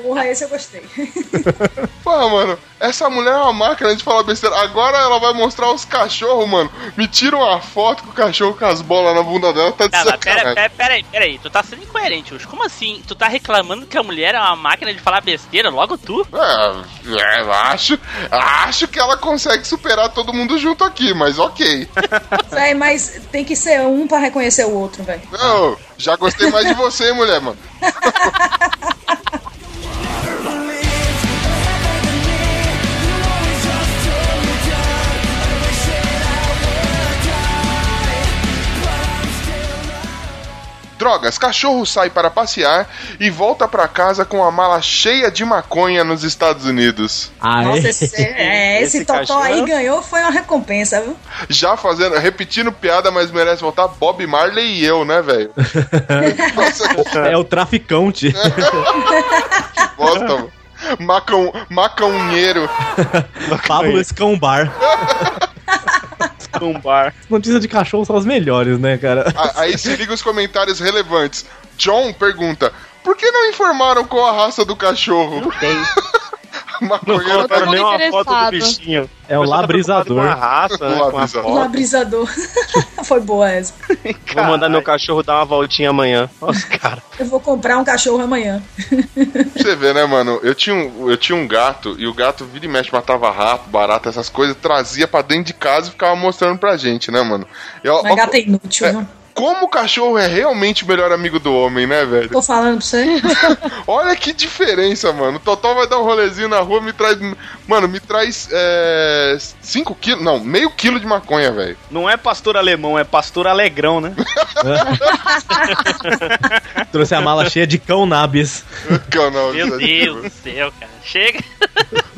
Porra, esse eu gostei. Pô, mano, essa mulher é uma máquina de falar besteira. Agora ela vai mostrar os cachorros, mano. Me tira uma foto com o cachorro com as bolas na bunda dela, tá de Tá, mas pera, sacanagem. pera, pera aí, pera aí, tu tá sendo incoerente hoje. Como assim? Tu tá reclamando que a mulher é uma máquina de falar besteira, logo tu? É, é, eu acho, acho que ela consegue superar todo mundo junto aqui, mas ok. Véi, mas tem que ser um pra reconhecer o outro, velho. Não, já gostei mais de você, mulher, mano. Drogas, cachorro sai para passear e volta pra casa com a mala cheia de maconha nos Estados Unidos. Ah, Nossa, é? esse, é, esse, Esse totó cachorro- aí ganhou, foi uma recompensa, viu? Já fazendo, repetindo piada, mas merece voltar Bob Marley e eu, né, velho? É o traficante. bosta, mano. Macão, macaunheiro. Pablo Escambar. Um bar. As notícias de cachorro são as melhores, né, cara? Aí se liga os comentários relevantes. John pergunta: Por que não informaram qual a raça do cachorro? Tem. Maconheiro Todo tá mundo nem uma foto do bichinho. É o Pessoal tá raça, né? Foto. Labrizador. foi boa essa. Vou mandar meu cachorro dar uma voltinha amanhã. Nossa, cara. Eu vou comprar um cachorro amanhã. Você ver, né, mano? Eu tinha, um, eu tinha um gato e o gato vira e mexe, matava rato, barata, essas coisas, trazia pra dentro de casa e ficava mostrando pra gente, né, mano? E, ó, Mas ó, gato é inútil, é. viu? Como o cachorro é realmente o melhor amigo do homem, né, velho? Tô falando pra você. Olha que diferença, mano. O Totó vai dar um rolezinho na rua, me traz. Mano, me traz 5 quilos. Não, meio quilo de maconha, velho. Não é pastor alemão, é pastor alegrão, né? Trouxe a mala cheia de cão nabis. Canal, Meu Deus do céu, cara. Chega.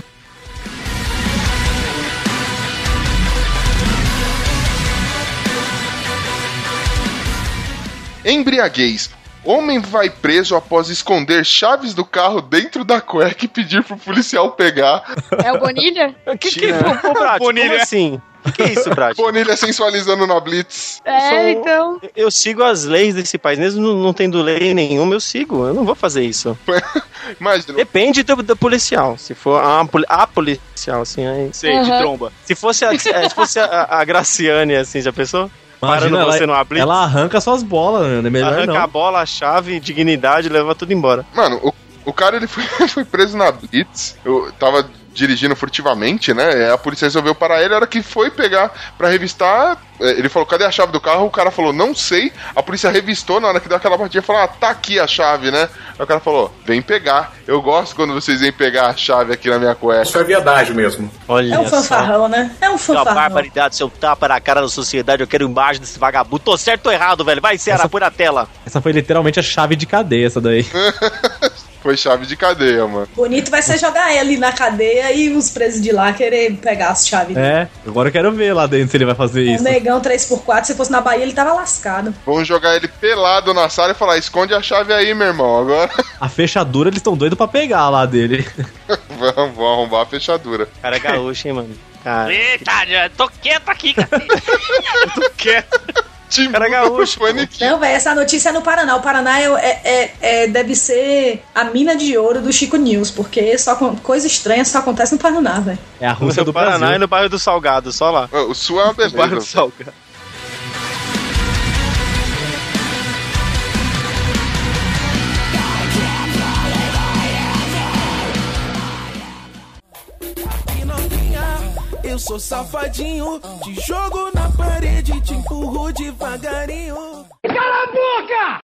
Embriaguez. Homem vai preso após esconder chaves do carro dentro da cueca e pedir pro policial pegar. É o Bonilha? Que que Ô, Brad, como Bonilha. assim? O que é isso, Brad? Bonilha sensualizando na Blitz. É, sou- então. Eu sigo as leis desse país, mesmo não, tendo lei nenhuma, eu sigo. Eu não vou fazer isso. Imagina. Depende do, do policial. Se for a, a policial, assim, aí. Sei, de Aham. tromba. Se fosse a, é, se fosse a, a Graciane, assim, já pensou? Parando Imagina, você ela, blitz, ela arranca suas bolas, né? É melhor arranca não. a bola, a chave, dignidade, leva tudo embora. Mano, o, o cara ele foi, foi preso na Blitz. Eu tava dirigindo furtivamente, né? A polícia resolveu parar ele. A hora que foi pegar pra revistar, eh, ele falou: cadê a chave do carro? O cara falou: não sei. A polícia revistou. Na hora que deu aquela batida, falou: ah, tá aqui a chave, né? Aí o cara falou: vem pegar. Eu gosto quando vocês vêm pegar a chave aqui na minha cueca. Isso é verdade mesmo. Olha É um só. fanfarrão, né? É um fanfarrão. barbaridade, seu tapa na cara da sociedade, eu quero imagem desse vagabundo. Tô certo ou errado, velho? Vai, Ceará, Essa- põe na tela. Essa foi literalmente a chave de cadeia, essa daí. Foi chave de cadeia, mano. Bonito vai ser jogar ele na cadeia e os presos de lá querer pegar as chaves. dele. É, agora eu quero ver lá dentro se ele vai fazer O isso. negão 3x4, se fosse na Bahia, ele tava lascado. Vamos jogar ele pelado na sala e falar: esconde a chave aí, meu irmão. Agora A fechadura eles estão doidos pra pegar lá dele. vamos, vamos arrombar a fechadura. Cara é gaúcho, hein, mano. Cara. Eita, já tô quieto aqui, cara. Time Cara gaúcho. Não, velho, essa notícia é no Paraná. O Paraná é, é- é- é- deve ser a mina de ouro do Chico News, porque só com- coisa estranha só acontece no Paraná, velho. É a Rússia do Paraná Brasil. e no bairro do Salgado, só lá. O sul é uma Barro do beleza. Salgado. eu sou safadinho. Te jogo na parede, te empurro devagarinho. Cala a boca!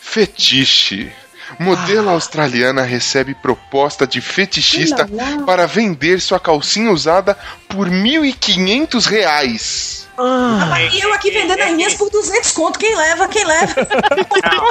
Fetiche Modelo australiana recebe proposta de fetichista Lá, lá. para vender sua calcinha usada por R$ 1.500 reais. E eu aqui vendendo as minhas por 200 conto. Quem leva? Quem leva?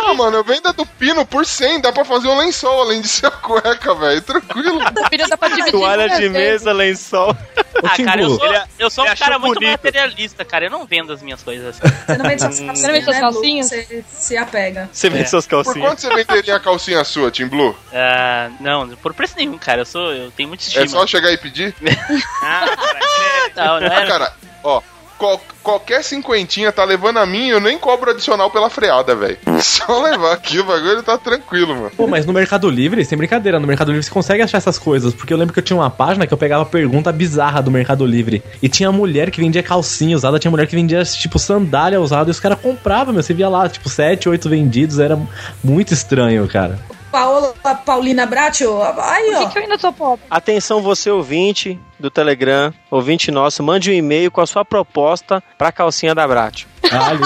Ah, mano, eu vendo a do Pino por 100, dá pra fazer um lençol além de ser a cueca, velho. Tranquilo. Filho, dá pra dividir Toalha de vezes. mesa, lençol. Ah, cara, eu sou, eu sou um cara muito bonito. materialista, cara. Eu não vendo as minhas coisas assim. Você não vende suas calcinhas, Você não vende suas né, calcinhas? Você se apega. Você vê suas Por calcinhas. quanto você venderia a calcinha sua, Tim Blue? Ah, não, por preço nenhum, cara. Eu sou, eu tenho muito estima. É só chegar e pedir? Ah, cara, não, não Ah, é. cara, ó, qual- qualquer cinquentinha tá levando a mim, eu nem cobro adicional pela freada, velho. Só levar aqui, o bagulho tá tranquilo, mano. Pô, mas no Mercado Livre, sem brincadeira, no Mercado Livre você consegue achar essas coisas. Porque eu lembro que eu tinha uma página que eu pegava pergunta bizarra do Mercado Livre. E tinha mulher que vendia calcinha usada, tinha mulher que vendia, tipo, sandália usada. E os caras compravam, meu. Você via lá, tipo, 7, 8 vendidos. Era muito estranho, cara. Paola Paulina Bracho, aí, Por ó. que, que eu ainda sou pobre? Atenção, você ouvinte do Telegram, ouvinte nosso, mande um e-mail com a sua proposta pra calcinha da Bratio. Ah, Ali,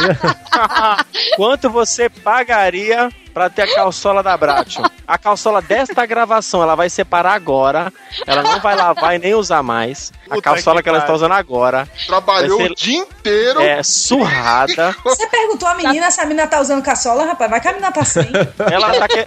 Quanto você pagaria pra ter a calçola da Bratio? A calçola desta gravação, ela vai separar agora. Ela não vai lavar e nem usar mais. A Puta calçola que que ela está usando agora Trabalhou ser- o dia inteiro. é surrada. Você perguntou a menina se a menina tá usando caçola, rapaz. Vai que a menina tá sem. Ela tá que...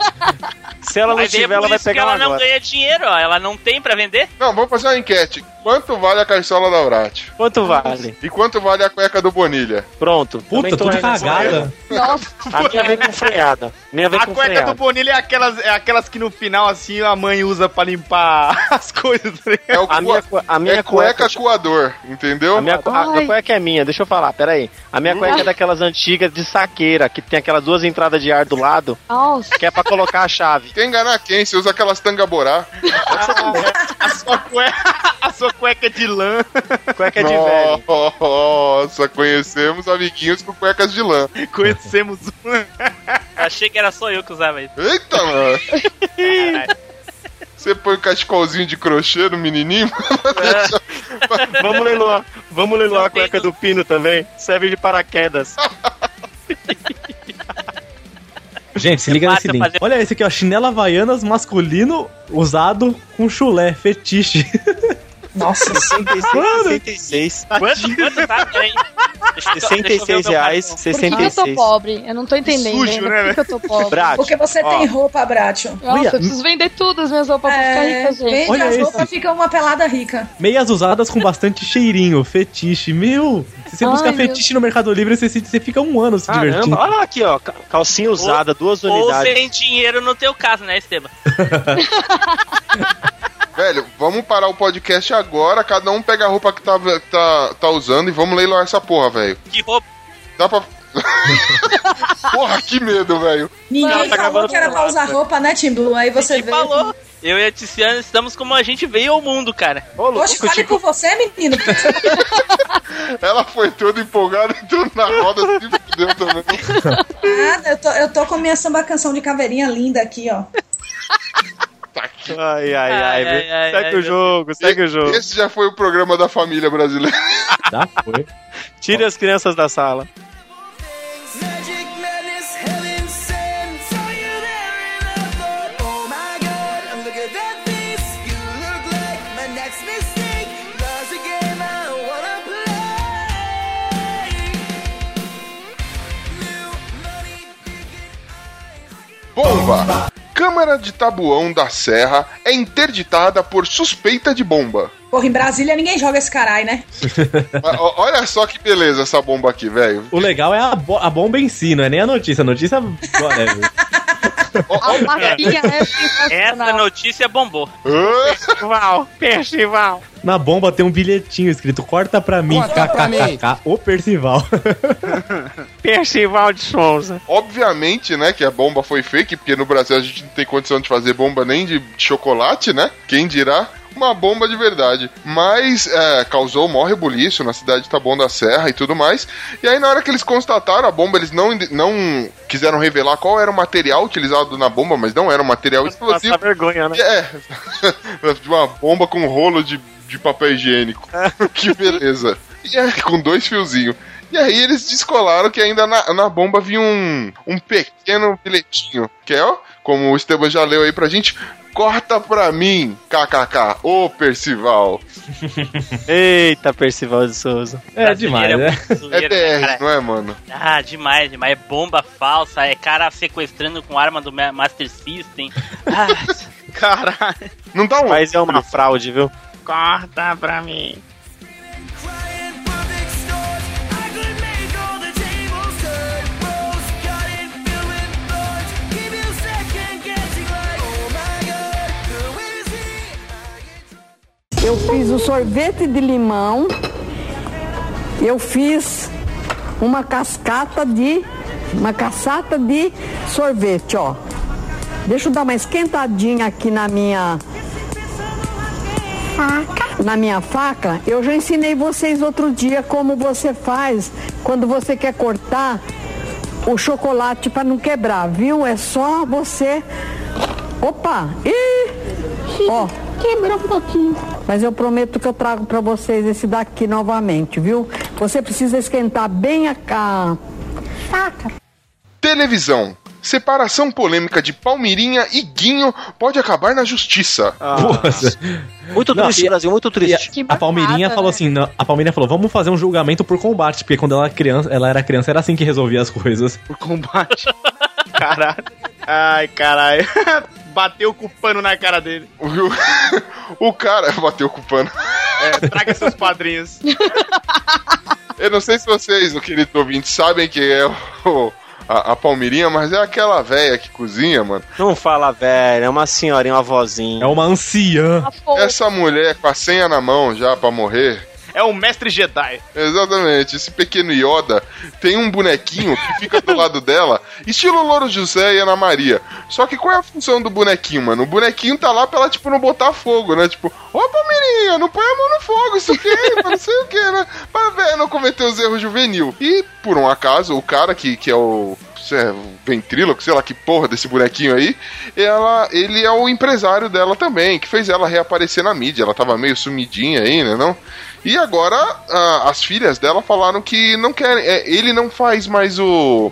Se ela não Vai tiver, ela vai isso que pegar ela uma não agora. ganha dinheiro, ó. Ela não tem pra vender. Não, vamos fazer uma enquete. Quanto vale a calçola da Brat? Quanto vale? E quanto vale a cueca do Bonilha? Pronto. puta, tudo cagada. Nossa, A minha vem com freada. Minha vem A com cueca freada. do Bonilha é aquelas, é aquelas que no final, assim, a mãe usa pra limpar as coisas, ligado? É o A minha, a minha é cueca cueca. coador, entendeu? A minha a, a Ai. cueca é minha, deixa eu falar, peraí. A minha cueca é daquelas antigas de saqueira, que tem aquelas duas entradas de ar do lado, nossa. que é pra colocar a chave. Quer enganar quem? Você usa aquelas tangaborá. A sua cueca, a sua cueca de lã. Cueca de velho. Nossa, conhecemos amiguinhos com cuecas de lã. Conhecemos um. Achei que era só eu que usava isso. Eita, mano. Você põe o cachecolzinho de crochê no menininho? Vamos leiloar, vamos leiloar a cueca do Pino também. Serve de paraquedas. Gente, se liga É nesse link. fazer- Olha esse aqui, ó. Chinela Havaianas masculino usado com chulé, fetiche. Nossa. 66, Quanto, quanto tá? Peraí. Deixa eu- deixa eu ver 66 o meu reais, cartão. Por que, eu tô 66. pobre? Eu não tô entendendo Sujo, ainda. né, Por que, eu tô pobre? Brat, Porque você ó, tem roupa, Bracho. Nossa, Olha, eu preciso vender tudo as minhas roupas pra ficar É, rica, gente. vende Olha as roupas, fica uma pelada rica. Meias usadas com bastante cheirinho, fetiche. Meu, se você Ai, buscar meu. fetiche no Mercado Livre, você, se- você fica um ano se divertindo. Caramba, olha aqui, ó. ca- Calcinha usada, duas Ou unidades. sem dinheiro no teu caso, né, Esteban? Velho, vamos parar o podcast agora, cada um pega a roupa que tá, tá, tá usando e vamos leiloar essa porra, velho. Que roupa. Dá pra. porra, que medo, velho. Ninguém Não, tá falou que era pra usar roupa, né, Tim Blue? Aí você vê. falou? Eu e a Tiziana estamos como a gente veio ao mundo, cara. Ô, louco, Poxa, fale tipo, por você, menino. Ela foi toda empolgada, entrou na roda, se fudeu também. Nada, eu tô, eu tô com minha samba canção de caveirinha linda aqui, ó. Ai, ai, ai. Ai, meu. ai, ai, segue ai, o jogo, segue o jogo. Esse já foi o programa da família brasileira. Já foi. Tire as crianças da sala. Bomba! Câmara de Tabuão da Serra é interditada por suspeita de bomba. Porra, em Brasília ninguém joga esse caralho, né? Olha só que beleza essa bomba aqui, velho. O legal é a, bo- a bomba em si, não é nem a notícia. A notícia, É Essa notícia bombou. ah, Festival, festival. Na bomba tem um bilhetinho escrito Corta pra mim, kkkk, o Percival. Festival de Souza. Obviamente, né, que a bomba foi fake, porque no Brasil a gente não tem condição de fazer bomba nem de chocolate, né? Quem dirá? Uma bomba de verdade. Mas é, causou maior rebuliço na cidade de Taboão da Serra e tudo mais. E aí, na hora que eles constataram a bomba, eles não, não quiseram revelar qual era o material utilizado na bomba, mas não era um material explosivo. Passa vergonha, né? É, de uma bomba com um rolo de, de papel higiênico. que beleza. E é, com dois fiozinhos. E aí eles descolaram que ainda na, na bomba vinha um, um pequeno bilhetinho, que é, ó, como o Esteban já leu aí pra gente, corta pra mim, kkk, ô Percival. Eita, Percival de Souza. É demais, Brasileiro né? É zoeiro, né, DR, cara? não é, mano? Ah, demais, demais. É bomba falsa, é cara sequestrando com arma do Ma- Master System. Ah, Caralho. Não dá um. Mas é uma fraude, viu? corta pra mim. Eu fiz o sorvete de limão. Eu fiz uma cascata de. Uma caçata de sorvete, ó. Deixa eu dar uma esquentadinha aqui na minha. Faca. Na minha faca. Eu já ensinei vocês outro dia como você faz quando você quer cortar o chocolate para não quebrar, viu? É só você. Opa! Ih! Ó. Quebrou um pouquinho. Mas eu prometo que eu trago para vocês esse daqui novamente, viu? Você precisa esquentar bem a, a faca. Televisão. Separação polêmica de Palmirinha e Guinho pode acabar na justiça. Nossa. Muito Não, triste, e- Brasil, muito triste. A, a Palmeirinha bacana, falou né? assim, não, a Palmeirinha falou, vamos fazer um julgamento por combate, porque quando ela, criança, ela era criança era assim que resolvia as coisas. Por combate. Caralho. Ai, caralho. Bateu com o pano na cara dele. O, o cara bateu com o pano. É, traga seus padrinhos. Eu não sei se vocês, o querido ouvinte, sabem que é o, a, a Palmirinha, mas é aquela véia que cozinha, mano. Não fala, velho, é uma senhorinha, uma vozinha. É uma anciã. Essa mulher com a senha na mão já pra morrer. É o mestre Jedi. Exatamente, esse pequeno Yoda tem um bonequinho que fica do lado dela, estilo Louro José e Ana Maria. Só que qual é a função do bonequinho, mano? O bonequinho tá lá pra ela, tipo, não botar fogo, né? Tipo, ô Palmeirinha, não põe a mão no fogo, isso queima, não sei o que, né? Pra ver, não cometer os erros juvenil. E, por um acaso, o cara que, que é o é, ventríloco, sei lá que porra desse bonequinho aí, ela, ele é o empresário dela também, que fez ela reaparecer na mídia. Ela tava meio sumidinha aí, né, não? E agora ah, as filhas dela falaram que não querem, é, ele não faz mais o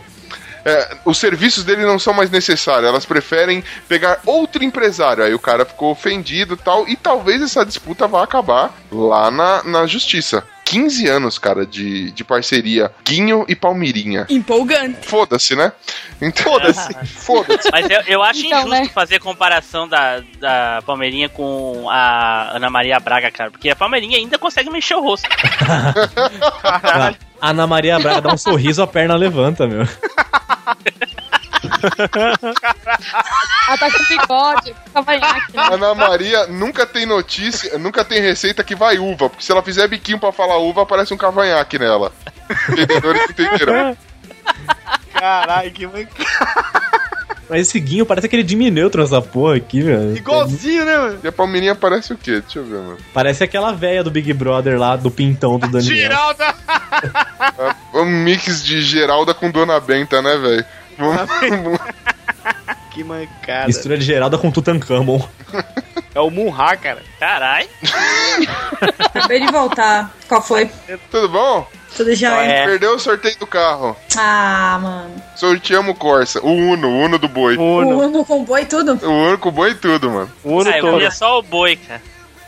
é, os serviços dele não são mais necessários, elas preferem pegar outro empresário. Aí o cara ficou ofendido tal, e talvez essa disputa vá acabar lá na, na justiça. 15 anos, cara, de, de parceria Guinho e Palmirinha. Empolgante. Foda-se, né? Então, foda-se. Foda-se. Mas eu, eu acho Então, injusto né? fazer comparação da, da Palmeirinha com a Ana Maria Braga, cara. Porque a Palmeirinha ainda consegue mexer o rosto. A Ana Maria Braga dá um sorriso, a perna levanta, meu. Ela tá com bigode, cavanhaque. né? Ana Maria nunca tem notícia, nunca tem receita que vai uva, porque se ela fizer biquinho pra falar uva, aparece um cavanhaque nela. Entendedores entenderão. Caralho, que mancada. Mas esse guinho parece aquele Jimmy Neutron, essa porra aqui, velho. Igualzinho, né, mano? E a Palmeirinha parece o quê? Deixa eu ver, mano. Parece aquela véia do Big Brother lá, do pintão do Daniel. Geralda! É um mix de Geralda com Dona Benta, né, velho? Que mancada. Mistura de Geralda com Tutankhamon. É o Munha, cara. Carai. Acabei de voltar. Qual foi? Tudo bom? Tudo já é. Perdeu o sorteio do carro. Ah, mano. Sorteamos o Corsa. O Uno, o Uno do boi. O Uno com boi e tudo? O Uno com boi e tudo, mano. O Uno Ah, eu todo. queria só o boi, cara.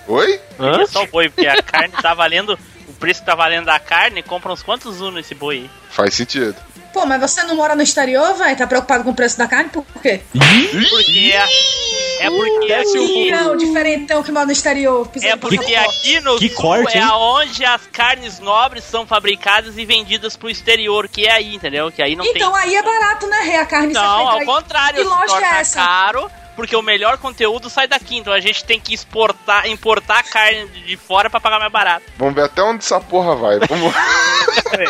Oi? Eu queria só o boi, porque a carne tá valendo. O preço que tá valendo da carne, compra uns quantos unos esse boi aí? Faz sentido. Pô, mas você não mora no exterior, velho? Tá preocupado com o preço da carne? Por quê? Porque é, é porque aqui, Não, diferentão que mora no exterior. é porque aqui no que sul corte, é hein? aonde as carnes nobres são fabricadas e vendidas pro exterior, que é aí, entendeu? Que aí não Então tem. aí é barato, né, Rê? A carne Não, ao contrário, Que se loja torna é essa? caro, porque o melhor conteúdo sai daqui, então a gente tem que exportar, importar carne de fora pra pagar mais barato. Vamos ver até onde essa porra vai. Vamos...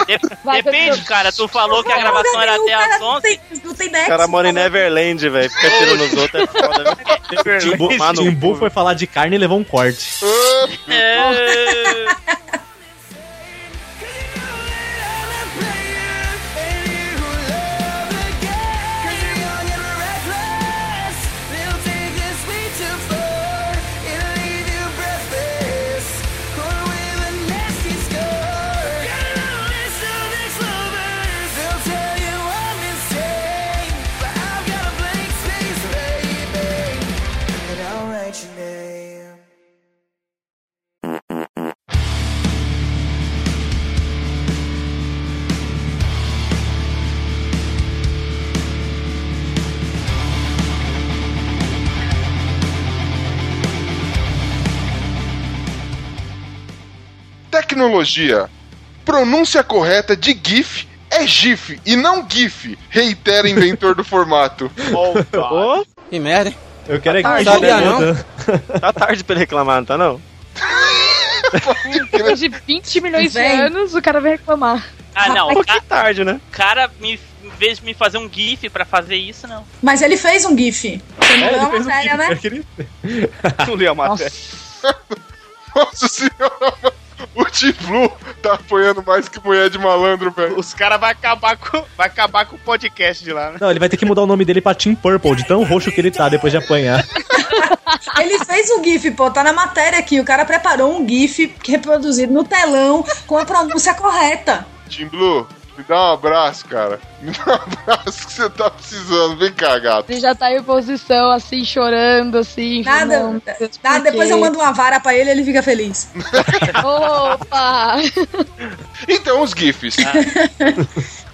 De- Vai, depende, cara. Tu falou que a gravação era até às Não 11. tem, não tem O nexo. cara mora em falou. Neverland, velho. Fica tirando os outros, é foda, velho. Timbu, Timbu foi falar de carne e levou um corte. É... tecnologia. Pronúncia correta de GIF é GIF e não GIF, reitera inventor do formato. Ô, Que merda, hein? Eu quero é que tarde, sabia né? não. Tá tarde pra ele reclamar, não tá não? Depois de 20 milhões de Vem. anos, o cara vai reclamar. Ah, não. Um ca- tarde, né? cara, me, em vez de me fazer um GIF pra fazer isso, não. Mas ele fez um GIF. Você não É, leu ele a um matéria, GIF, né? Não li a matéria. Nossa senhora, o Team Blue tá apoiando mais que mulher de malandro, velho. Os caras vão acabar, com, vai acabar com o podcast de lá, né? Não, ele vai ter que mudar o nome dele pra Team Purple, de tão roxo que ele tá depois de apanhar. Ele fez um GIF, pô, tá na matéria aqui. O cara preparou um GIF reproduzido no telão com a pronúncia correta. Team Blue, me dá um abraço, cara. Me dá um abraço que você tá precisando. Vem cá, gato. Ele já tá em posição, assim, chorando, assim. Nada, não, nada depois eu mando uma vara pra ele e ele fica feliz. Opa! Então, os GIFs.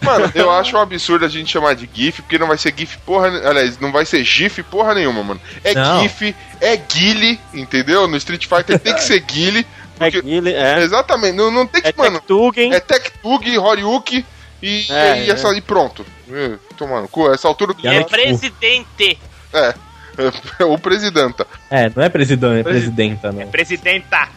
Mano, eu acho um absurdo a gente chamar de GIF, porque não vai ser GIF porra. Aliás, não vai ser GIF porra nenhuma, mano. É Não. GIF, é Guile, entendeu? No Street Fighter tem que ser Guile. É Porque, Guile, é. Exatamente, não, não tem que, É mano. Tektugen. É Tech Tug, Horyuki e, É, e, essa, e pronto. É, Tomando cu, essa altura do E É presidente. É. É o presidenta. É, não é presidente, é presidenta, não. Presidenta.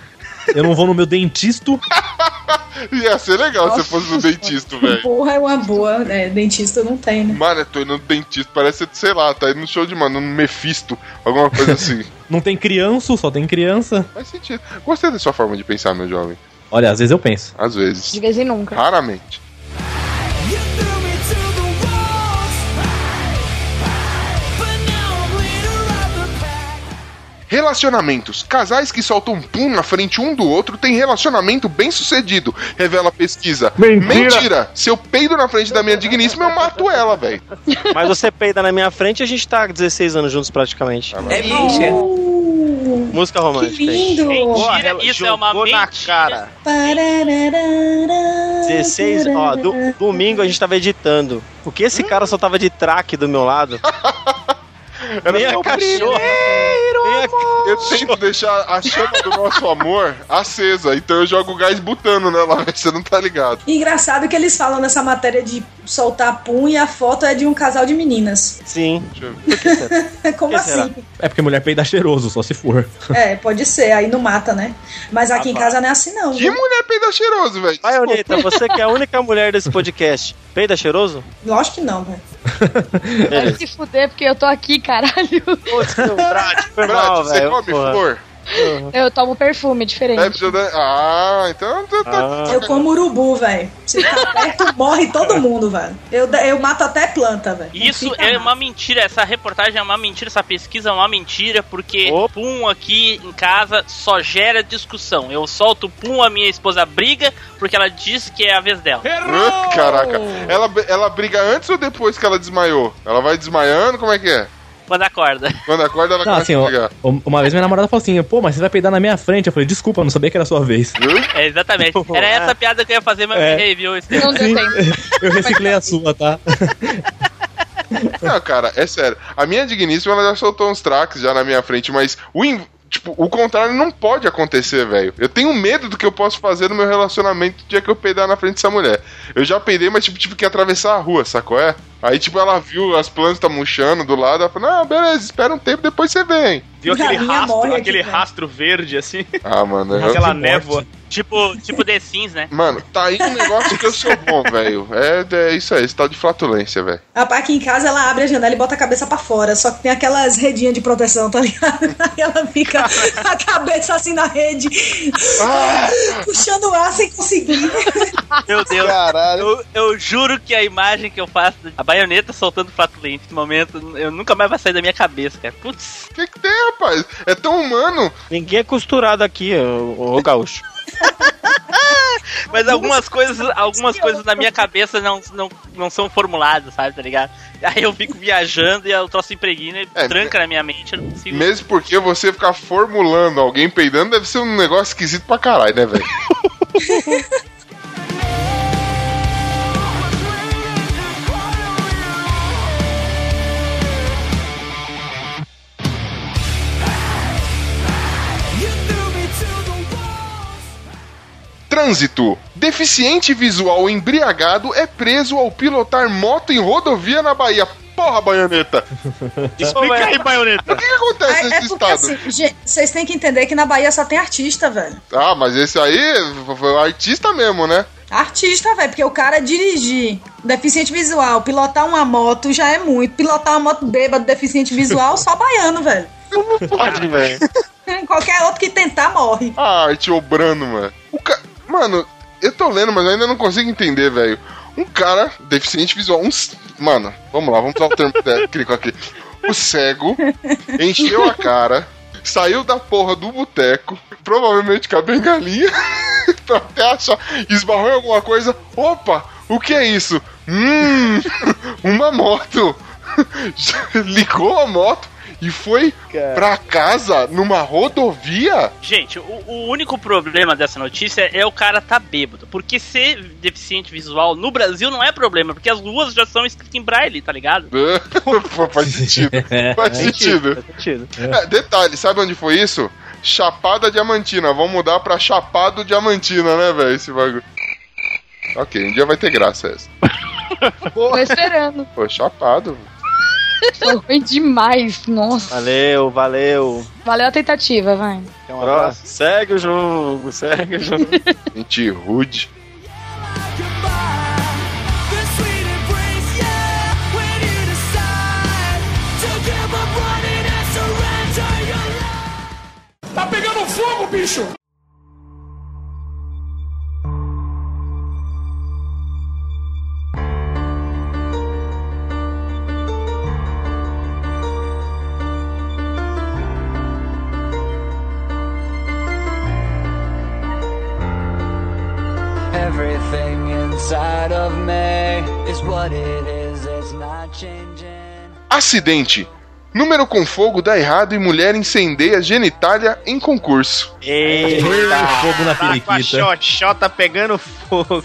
Eu não vou no meu dentista. Ia ser legal se você fosse no dentista, velho. Porra, é uma boa. É, dentista não tem, né? Mano, eu tô indo no dentista, parece, sei lá, tá indo no show de mano, no Mephisto, alguma coisa assim. Não tem criança, só tem criança. Faz sentido. Gostei da sua forma de pensar, meu jovem. Olha, às vezes eu penso. Às vezes. De vez em nunca. Raramente. Relacionamentos. Casais que soltam pum na frente um do outro têm relacionamento bem sucedido, revela a pesquisa. Mentira. Se eu peido na frente da minha digníssima, eu mato ela, velho. Mas você peida na minha frente a gente tá há 16 anos juntos praticamente. É mentira. Música Que romântica. hein? lindo! Mentira, isso é uma jogou na mentira. cara. 16, ó, do- domingo a gente tava editando. O que esse cara só tava de traque do meu lado? Nem a cachorra. Nem a Eu tento deixar a chama do nosso amor acesa, então eu jogo gás butano nela, velho, você não tá ligado. Engraçado que eles falam nessa matéria de soltar pum e a foto é de um casal de meninas. Sim. Deixa eu ver. Como Que será? assim? É porque mulher peida cheiroso, só se for. É, pode ser, aí não mata, né? Mas aqui em casa não é assim, não. Que viu? mulher peida cheiroso, velho. Baioneta, você que é a única mulher desse podcast, peida cheiroso? Lógico que não, velho. Vai Beleza. se fuder, porque eu tô aqui, caralho. Putz, Brad, foi Brad, mal, você velho. come porra. flor? Eu tomo perfume diferente. É, precisa Ah, então. Ah, Eu como urubu, velho. Se tá perto, morre todo mundo, velho. Eu, eu mato até planta, velho. Isso é uma mentira, essa reportagem é uma mentira, essa pesquisa é uma mentira, porque Opa. pum aqui em casa só gera discussão. Eu solto pum, a minha esposa briga, porque ela diz que é a vez dela. Ah, Caraca. Ela, ela briga antes ou depois que ela desmaiou? Ela vai desmaiando? Como é que é? Quando acorda. Quando acorda, ela Não, começa assim, a uma vez minha namorada falou assim, pô, mas você vai peidar na minha frente. Eu falei, desculpa, não sabia que era a sua vez. É, exatamente. Era essa piada que eu ia fazer, mas É. eu viu? Não deu tempo. Eu reciclei a sua, tá? Não, cara, é sério. A minha digníssima, ela já soltou uns tracks já na minha frente, mas o, in- tipo, o contrário não pode acontecer, velho. Eu tenho medo do que eu posso fazer no meu relacionamento no dia que eu peidar na frente dessa mulher. Eu já peidei, mas tipo, tive que atravessar a rua, sacou? É? Aí, tipo, ela viu as plantas tá murchando do lado, ela falou, não, beleza, espera um tempo, depois você vem. Viu aquele rastro, aqui, aquele velho. rastro verde, assim? Ah, mano, eu- Aquela névoa. Tipo, tipo The Sims, né? Mano, tá aí um negócio que eu sou bom, velho. É, é isso aí, esse tal de flatulência, velho. Aqui em casa ela abre a janela e bota a cabeça pra fora. Só que tem aquelas redinhas de proteção, tá ligado? Aí ela fica a cabeça assim na rede, puxando ar sem conseguir. Meu Deus. Caralho. Eu, eu juro que a imagem que eu faço da baioneta soltando flatulente nesse momento, eu nunca mais vai sair da minha cabeça, cara. Putz. O que, que tem, rapaz? É tão humano. Ninguém é costurado aqui, ô, ô gaúcho. Mas algumas coisas, algumas coisas na minha cabeça não, não, não são formuladas, sabe, tá ligado? Aí eu fico viajando e eu troço impregna e É, tranca na minha mente, eu não consigo. Mesmo porque você ficar formulando alguém peidando deve ser um negócio esquisito pra caralho, né, velho? Trânsito. Deficiente visual embriagado é preso ao pilotar moto em rodovia na Bahia. Porra, baioneta! Explica aí, baioneta. O que, que acontece É, é nesse porque estado? assim, gente, vocês têm que entender que na Bahia só tem artista, velho. Ah, mas esse aí foi o artista mesmo, né? Artista, velho, porque o cara dirigir deficiente visual, pilotar uma moto já é muito. Pilotar uma moto bêbado, deficiente visual, só baiano, velho. Pode, velho. Qualquer outro que tentar morre. A arte obrando, mano. Mano, eu tô lendo, mas ainda não consigo entender, velho. Um cara, deficiente visual, um. Mano, vamos lá, vamos usar o termo técnico aqui. O cego encheu a cara, saiu da porra do boteco, provavelmente com a bengalinha, pra até achar, esbarrou em alguma coisa. Opa, o que é isso? Hum, uma moto. Ligou a moto e foi pra casa numa rodovia? Gente, o, o único problema dessa notícia é o cara tá bêbado. Porque ser deficiente visual no Brasil não é problema, porque as ruas já são escritas em braille, tá ligado? Pô, faz sentido. Faz sentido. Faz sentido. É, detalhe, sabe onde foi isso? Chapada Diamantina. Vamos mudar pra Chapado Diamantina, né, velho? Esse bagulho. Ok, um dia vai ter graça essa. Tô esperando. Pô, chapado. Foi ruim demais. Nossa. Valeu, valeu. Valeu a tentativa, vai. um Ó, segue o jogo, segue o jogo. Gente rude. Tá pegando fogo, bicho! Acidente. Número com fogo dá errado e mulher incendeia genitália em concurso. Eita, fogo na Tá com a periquita. xoxota pegando fogo.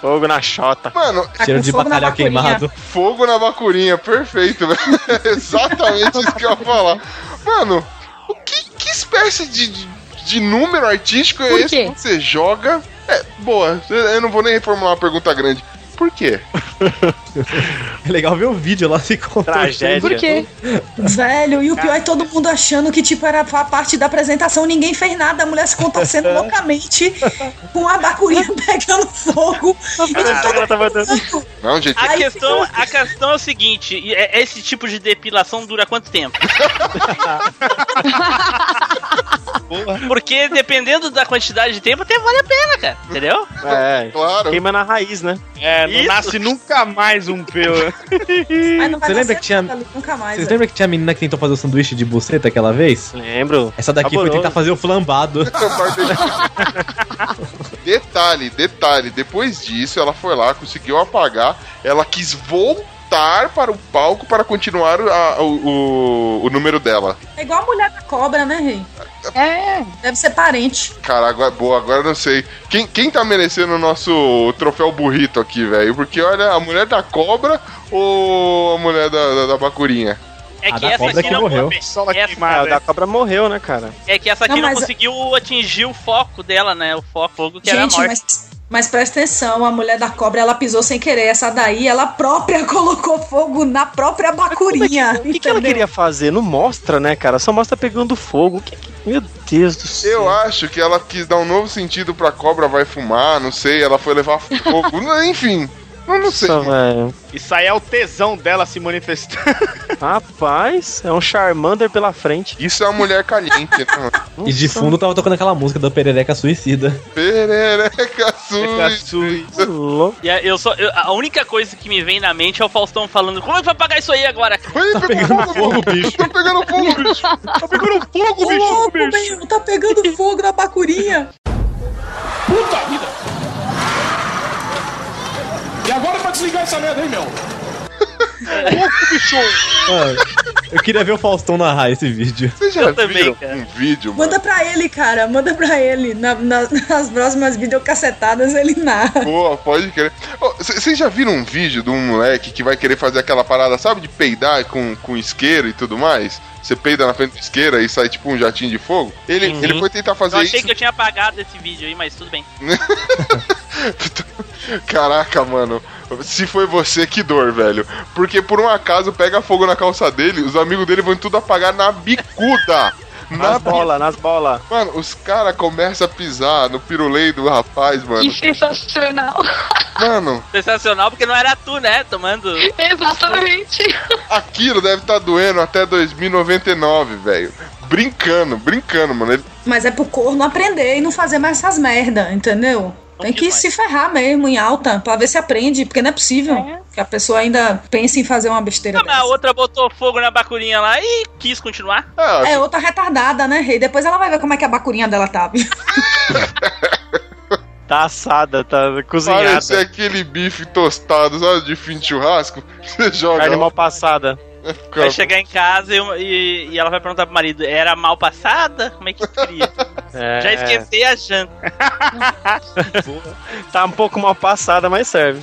fogo na chota. Mano, Tá Cheiro de fogo na bacalhau bacurinha. queimado. fogo na bacurinha, perfeito, velho. Exatamente isso que eu ia falar. Mano, o que, que espécie de, de, de número artístico é Por esse quê? que você joga? É, boa, eu não vou nem reformular uma pergunta grande. Por quê? É legal ver o vídeo lá se contando. Tragédia. Por quê? Velho, e o pior é todo mundo achando que, tipo, era a parte da apresentação, ninguém fez nada, a mulher se contorcendo loucamente, com a bacurinha pegando fogo. Todo ela tava dando- mundo- Não, gente, A questão, fica- a questão é o seguinte: e- é- esse tipo de depilação dura quanto tempo? Porque dependendo da quantidade de tempo, até vale a pena, cara. Entendeu? É, claro. queima na raiz, né? É, não Isso. nasce nunca mais um pelo. Mas não vai Você lembra que tinha- nunca mais. Vocês velho. lembram que tinha a menina que tentou fazer o sanduíche de buceta aquela vez? Lembro. Essa daqui foi Saboroso. tentar fazer o flambado. Detalhe, detalhe, depois disso ela foi lá, conseguiu apagar, ela quis voltar para o palco para continuar a- o, o, o número dela. É igual a mulher da cobra, né, Rei? É. Deve ser parente. Cara, agora, boa, agora eu não sei. Quem, quem tá merecendo o nosso troféu burrito aqui, velho? Porque olha, a mulher da cobra ou a mulher da, da, da bacurinha? É A que da essa cobra aqui que não morreu. Essa- queimada. o da cobra morreu, né, cara? É que essa aqui Não, não, conseguiu atingir o foco dela, né? O foco fogo que era a Gente, morte. mas, mas presta atenção, a mulher da cobra, ela pisou sem querer. Essa daí, ela própria colocou fogo na própria bacurinha. O que, que ela queria fazer? Não mostra, né, cara? Só mostra pegando fogo. O que que- Meu Deus do céu. Eu acho que ela quis dar um novo sentido pra cobra vai fumar, não sei, ela foi levar fogo, enfim. Eu não sei. Nossa. Isso aí é o tesão dela se manifestando. Rapaz, é um Charmander pela frente. Isso é uma mulher caliente, né? E de fundo tava tocando aquela música da Perereca Suicida. Perereca sui. Louco. E a- eu só, eu- a única coisa que me vem na mente é o Faustão falando: Como é que vai pagar isso aí agora? Tá pegando fogo, fogo, bicho. Tá pegando fogo, bicho. Tá pegando fogo, Ô, bicho, louco, bicho. meu, tá pegando fogo na bacurinha. Puta vida! E agora pra desligar essa merda aí, meu? bicho! Mano, eu queria ver o Faustão narrar esse vídeo. Vocês já Eu também, viram cara. um vídeo, mano? Manda pra ele, cara. Manda pra ele. Na- na- nas próximas videocassetadas ele narra. Pô, pode c- Vocês já viram um vídeo de um moleque que vai querer fazer aquela parada, sabe, de peidar com, com isqueiro e tudo mais? Você peida na frente do isqueiro e sai tipo um jatinho de fogo? Ele, Uhum. ele foi tentar fazer Eu achei isso. que eu tinha apagado esse vídeo aí, mas tudo bem. Caraca, mano. Se foi você, que dor, velho. Porque por um acaso pega fogo na calça dele, os amigos dele vão tudo apagar na bicuda. Na Nas bolas, nas bolas. Mano, os caras começam a pisar no pirulei do rapaz, mano. Que sensacional. Mano, Sensacional, porque não era tu, né? Tomando. Exatamente. aquilo deve estar doendo até 2099, velho. Brincando, brincando, mano. Ele- Mas é pro corno aprender e não fazer mais essas merda, entendeu? Tem que se ferrar mesmo em alta pra ver se aprende, porque não é possível que a pessoa ainda pense em fazer uma besteira mas a outra botou fogo na bacurinha lá e quis continuar. Ah, É outra retardada, né? E depois ela vai ver como é que a bacurinha dela tá. Tá assada, tá cozinhada. Parece aquele bife tostado, sabe, de fim de churrasco. Você joga. Carne mal passada. Vai chegar em casa e, e- e ela vai perguntar pro marido: era mal passada? Como é que queria? É, Já esqueci a janta. Tá um pouco mal passada, mas serve.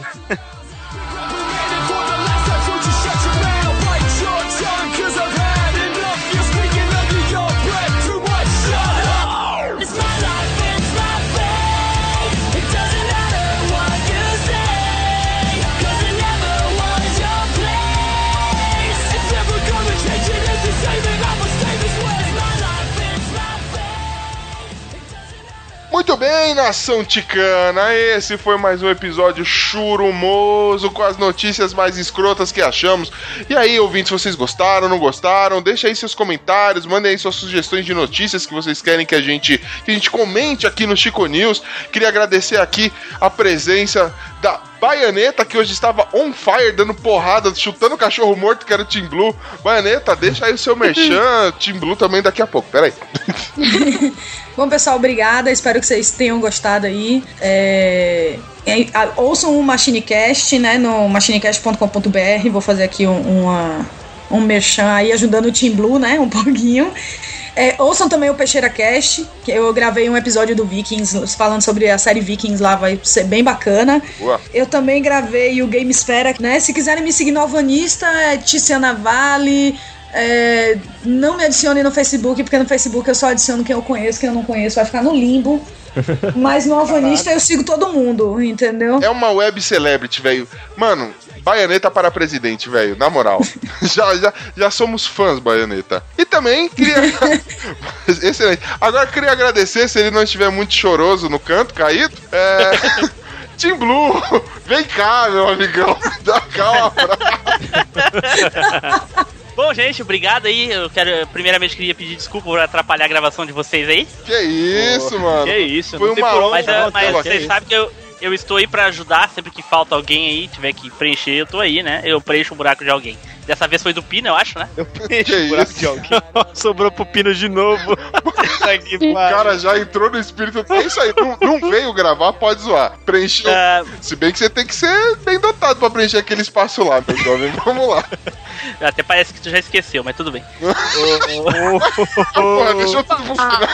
Muito bem, nação ticana, esse foi mais um episódio churumoso com as notícias mais escrotas que achamos. E aí, ouvintes, vocês gostaram, não gostaram? Deixa aí seus comentários, mandem aí suas sugestões de notícias que vocês querem que a gente que a gente comente aqui no Chico News. Queria agradecer aqui a presença da Baianeta, que hoje estava on fire, dando porrada, chutando o cachorro morto, que era o Team Blue. Baianeta, deixa aí o seu merchan, Team Blue também daqui a pouco, peraí. Bom, pessoal, obrigada. Espero que vocês tenham gostado aí. É, é, ouçam o MachineCast, né? No machinecast.com.br. Vou fazer aqui um, uma, um merchan aí, ajudando o Team Blue, né? Um pouquinho. É, ouçam também o Peixeira Cast, que eu gravei um episódio do Vikings falando sobre a série Vikings lá, vai ser bem bacana. Boa. Eu também gravei o Gamesfera, né? Se quiserem me seguir no Alvanista, é Tiziana Vale. É, não me adicione no Facebook, porque no Facebook eu só adiciono quem eu conheço, quem eu não conheço vai ficar no limbo. Mas no Alvanista eu sigo todo mundo, entendeu? É uma web celebrity, velho. Mano, Baianeta para presidente, velho. Na moral. já, já, já somos fãs, Baianeta. E também queria. Excelente. Agora queria agradecer, se ele não estiver muito choroso no canto, caído. É. Team Blue, vem cá, meu amigão. Dá calma. Bom, gente, obrigado aí. Eu quero, primeiramente, queria pedir desculpa por atrapalhar a gravação de vocês aí. Que isso, mano. Que isso, Foi não tem uma honra. Mas, mas vocês sabem que eu, eu estou aí pra ajudar sempre que falta alguém aí, tiver que preencher, eu tô aí, né? Eu preencho o buraco de alguém. Dessa vez foi do Pino, eu acho, né? Que isso? Sobrou pro Pino de novo. O cara já entrou no espírito. É isso aí, não, não veio gravar, pode zoar. Preencheu. Ah, Se bem que você tem que ser bem dotado pra preencher aquele espaço lá, meu jovem. Vamos lá. até parece que tu já esqueceu, mas tudo bem. Porra, deixa eu tudo funcionar.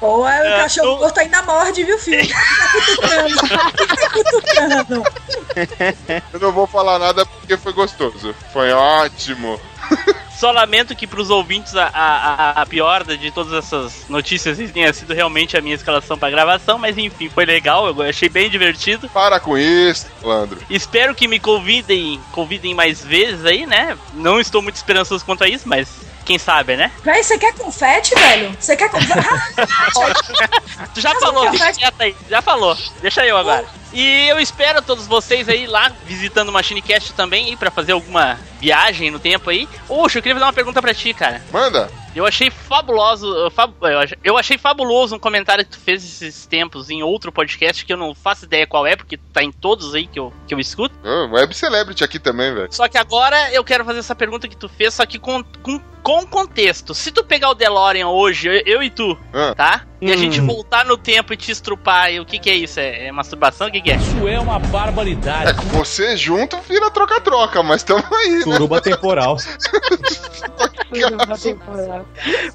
Ou é, o É, cachorro eu- morto ainda morde, viu, filho? Fica cutucando. Fica cutucando. Eu não vou falar nada porque foi gostoso. Foi ótimo. Só lamento que pros ouvintes a, a, a- a pior de todas essas notícias tenha sido realmente a minha escalação pra gravação, mas enfim, foi legal, eu achei bem divertido. Para com isso, Landro. Espero que me convidem, convidem mais vezes aí, né? Não estou muito esperançoso quanto a isso, mas quem sabe, né? Véi, você quer confete, velho? Você quer confete? Tu já Mas falou, quieta aí, já falou. Deixa eu agora. E eu espero todos vocês aí lá, visitando o MachineCast também, aí, pra fazer alguma viagem no tempo aí. Oxe, eu queria fazer uma pergunta pra ti, cara. Manda. Eu achei fabuloso, fab- eu ach- eu achei fabuloso um comentário que tu fez esses tempos em outro podcast que eu não faço ideia qual é, porque tá em todos aí que eu, que eu escuto. Ah, Web Celebrity aqui também, velho. Só que agora eu quero fazer essa pergunta que tu fez, só que com, com, com contexto. Se tu pegar o DeLorean hoje, eu, eu e tu, Ah. tá? e a gente voltar no tempo e te estrupar, e o que que é isso? É, é masturbação? O que que é? Isso é uma barbaridade. É você junto vira troca-troca, mas tamo aí, né? Suruba temporal.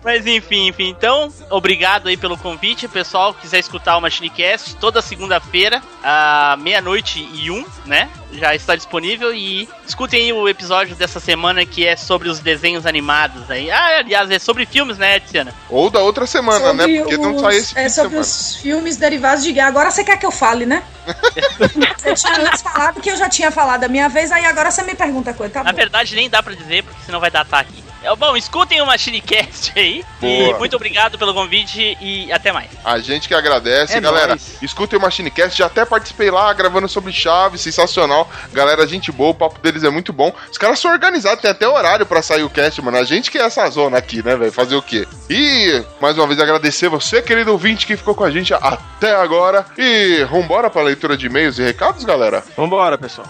Mas enfim, enfim. Então, obrigado aí pelo convite, pessoal. Quiser escutar o Machinecast toda segunda-feira, à meia-noite e um, né? Já está disponível e escutem aí o episódio dessa semana que é sobre os desenhos animados aí. Ah, aliás, é sobre filmes, né, Tiziana? Ou da outra semana, né? Sobre Porque não os- sai esse É sobre os filmes derivados de gay. Agora você quer que eu fale, né? você tinha antes falado que eu já tinha falado a minha vez, aí agora você me pergunta coisa. Tá Na verdade, nem dá pra dizer, porque senão vai datar aqui. É, Bom, escutem o Machinecast aí. E Boa. muito obrigado pelo convite e até mais. A gente que agradece, É galera. nóis. Escutem o Machinecast, já até participei lá gravando sobre chave, sensacional. Galera, gente boa, o papo deles é muito bom. Os caras são organizados, tem até horário pra sair o cast, mano. A gente que é essa zona aqui, né, velho? Fazer o quê? E mais uma vez agradecer você, querido ouvinte, que ficou com a gente até agora. E vambora pra leitura de e-mails e recados, galera? Vambora, pessoal.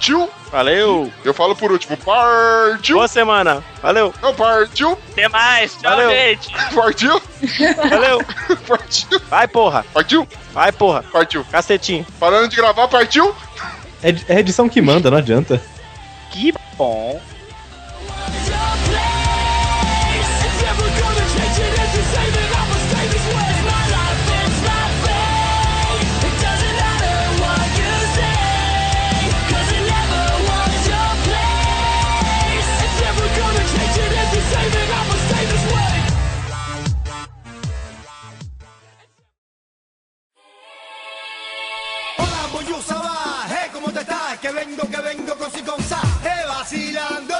Partiu! Valeu. Eu falo por último, partiu! Boa semana. Valeu. Não, partiu! Até mais. Tchau, Valeu. gente. Partiu! Valeu. Partiu! Vai, porra. Partiu! Vai, porra. Partiu! Cacetinho. Parando de gravar, partiu! É, é a edição que manda, não adianta. Que bom. Vacilando.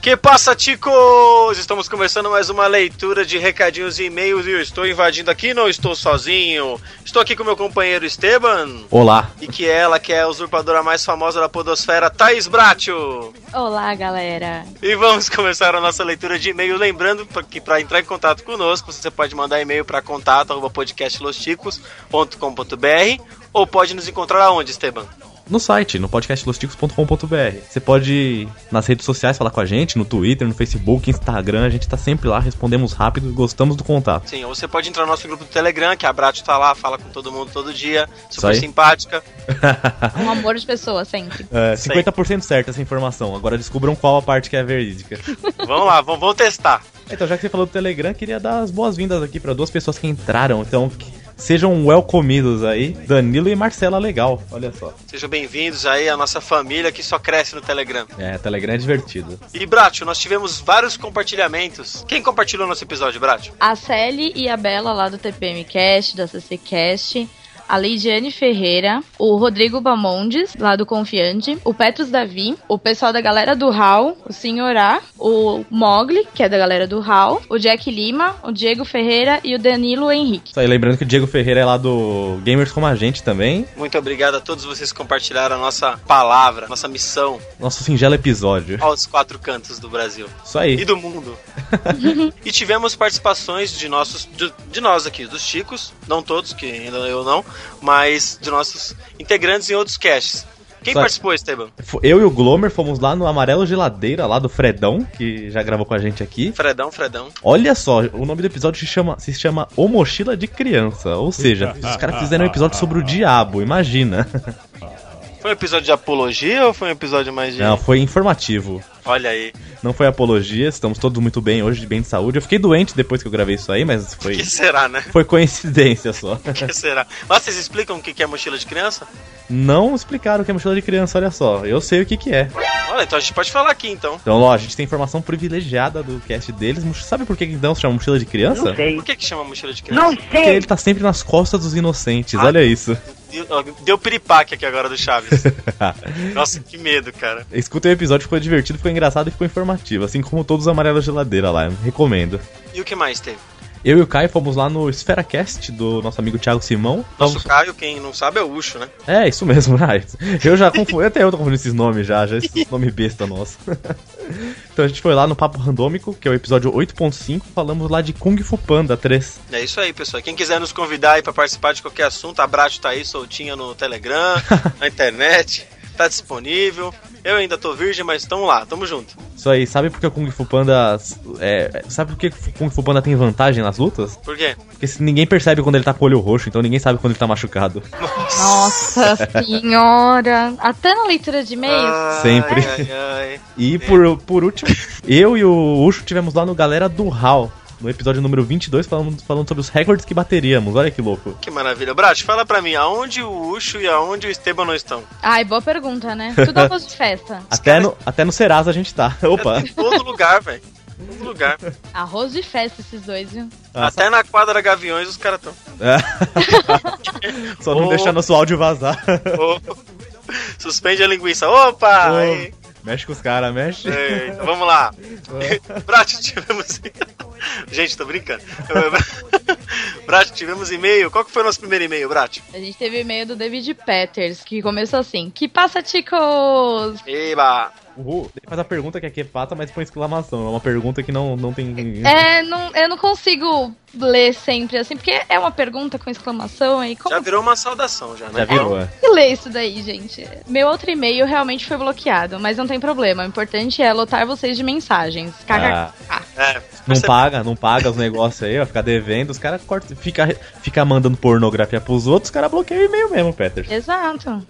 Que passa, ticos? Estamos começando mais uma leitura de recadinhos e e-mails e eu estou invadindo aqui, não estou sozinho. Estou aqui com meu companheiro Esteban Olá. e que ela, que é a usurpadora mais famosa da podosfera, Thaís Bratio. Olá, galera. E vamos começar a nossa leitura de e-mail. Lembrando que para entrar em contato conosco, você pode mandar e-mail para contato@podcastlosticos.com.br ou pode nos encontrar aonde, Esteban? No site, no podcastlosticos.com.br. Você pode nas redes sociais falar com a gente, no Twitter, no Facebook, Instagram. A gente tá sempre lá, respondemos rápido e gostamos do contato. Sim, ou você pode entrar no nosso grupo do Telegram, que a Bratio tá lá, fala com todo mundo todo dia, super simpática. Um amor de pessoa, sempre. É, Sei. 50% certa essa informação. Agora descubram qual a parte que é verídica. Vamos lá, vamos, vamos testar. Então, já que você falou do Telegram, queria dar as boas-vindas aqui para duas pessoas que entraram. Então, sejam welcomidos aí, Danilo e Marcela Legal. Olha só. Sejam bem-vindos aí à nossa família que só cresce no Telegram. É, Telegram é divertido. E Bratio, nós tivemos vários compartilhamentos. Quem compartilhou nosso episódio, Bratio? A Sally e a Bela lá do TPM Cast, da CC Cast. A Leidiane Ferreira, o Rodrigo Bamondes, lá do Confiante, o Petrus Davi, o pessoal da galera do HAL, o Senhorá, o Mogli, que é da galera do HAL, o Jack Lima, o Diego Ferreira e o Danilo Henrique. Isso aí, lembrando que o Diego Ferreira é lá do Gamers Como a Gente também. Muito obrigado a todos vocês que compartilharam a nossa palavra, nossa missão Nosso singelo episódio. aos quatro cantos do Brasil. Isso aí. e do mundo. e tivemos participações de nossos, de, de nós aqui, dos Chicos, não todos, que ainda eu não, mas de nossos integrantes em outros casts. Quem Só- participou, Esteban? Eu e o Glomer fomos lá no Amarelo Geladeira, lá do Fredão, que já gravou com a gente aqui. Fredão, Fredão. Olha só, o nome do episódio se chama, se chama O Mochila de Criança. Ou seja, os caras fizeram um episódio sobre o diabo, imagina. Foi um episódio de apologia ou foi um episódio mais de. Não, foi informativo. Olha aí. Não foi apologia, estamos todos muito bem hoje, de bem de saúde. Eu fiquei doente depois que eu gravei isso aí, mas O foi, que será, né? foi coincidência só. O que será? Mas vocês explicam o que é mochila de criança? Não explicaram o que é mochila de criança, olha só. Eu sei o que que é. Olha, então a gente pode falar aqui então. Então, ó, a gente tem informação privilegiada do cast deles. Sabe por que que então se chama mochila de criança? Por que que chama mochila de criança? Porque ele tá sempre nas costas dos inocentes, Ah. olha isso. Deu, piripaque aqui agora do Chaves. Nossa, que medo, cara. Escutem o episódio, ficou divertido, ficou engraçado e ficou informativo. Assim como todos os amarelos geladeira lá, recomendo. E o que mais teve? Eu e o Caio fomos lá no SferaCast do nosso amigo Thiago Simão. Nosso Caio, quem não sabe, é o Ucho, né? É, isso mesmo, né? Eu já confundi, até eu tô confundindo esses nomes já, já esses nomes besta nosso. então a gente foi lá no Papo Randômico, que é o episódio 8.5, falamos lá de Kung Fu Panda 3. É isso aí, pessoal. Quem quiser nos convidar aí pra participar de qualquer assunto, a Bracho tá aí soltinha no Telegram, na internet, tá disponível. Eu ainda tô virgem, mas tamo lá, tamo junto. Isso aí, sabe por que o Kung Fu Panda. É, sabe por que o Kung Fu Panda tem vantagem nas lutas? Por quê? Porque se- ninguém percebe quando ele tá com o olho roxo, então ninguém sabe quando ele tá machucado. Nossa senhora. Até na leitura de e-mails. Sempre. Ai, ai. E por, por último, eu e o Ucho tivemos lá no Galera do HAL, no episódio número 22, falando, falando sobre os recordes que bateríamos. Olha que louco. Que maravilha. Bracho, fala pra mim, aonde o Ucho e aonde o Esteban não estão? Ai, boa pergunta, né? Tudo arroz de festa. Até no, até no Serasa a gente tá. Opa. Em todo lugar, velho. Em todo lugar. Arroz de festa esses dois, viu? Ah, Até na quadra Gaviões os caras estão. Só não Oh. deixar nosso áudio vazar. Suspende a linguiça. Opa! Aí. Mexe com os caras, mexe. Eita, vamos lá. Brat, tivemos. Gente, tô brincando. Brat, tivemos e-mail. Qual que foi o nosso primeiro e-mail, Brat? A gente teve e-mail do David Peters, que começou assim: Que passa, ticos? Eba! Uhul. Ele faz a pergunta que aqui é pata, mas põe exclamação. É uma pergunta que não, não tem. É, não, eu não consigo ler sempre assim, porque é uma pergunta com exclamação aí. Como Já virou uma saudação, já, né? Já virou, é. que ler isso daí, gente? Meu outro e-mail realmente foi bloqueado, mas não tem problema. O importante é lotar vocês de mensagens. Ah, É, não paga, não paga os negócios aí, vai ficar devendo, os caras cortam, fica, fica mandando pornografia pros outros, os caras bloqueiam o e-mail mesmo, Peter. Exato.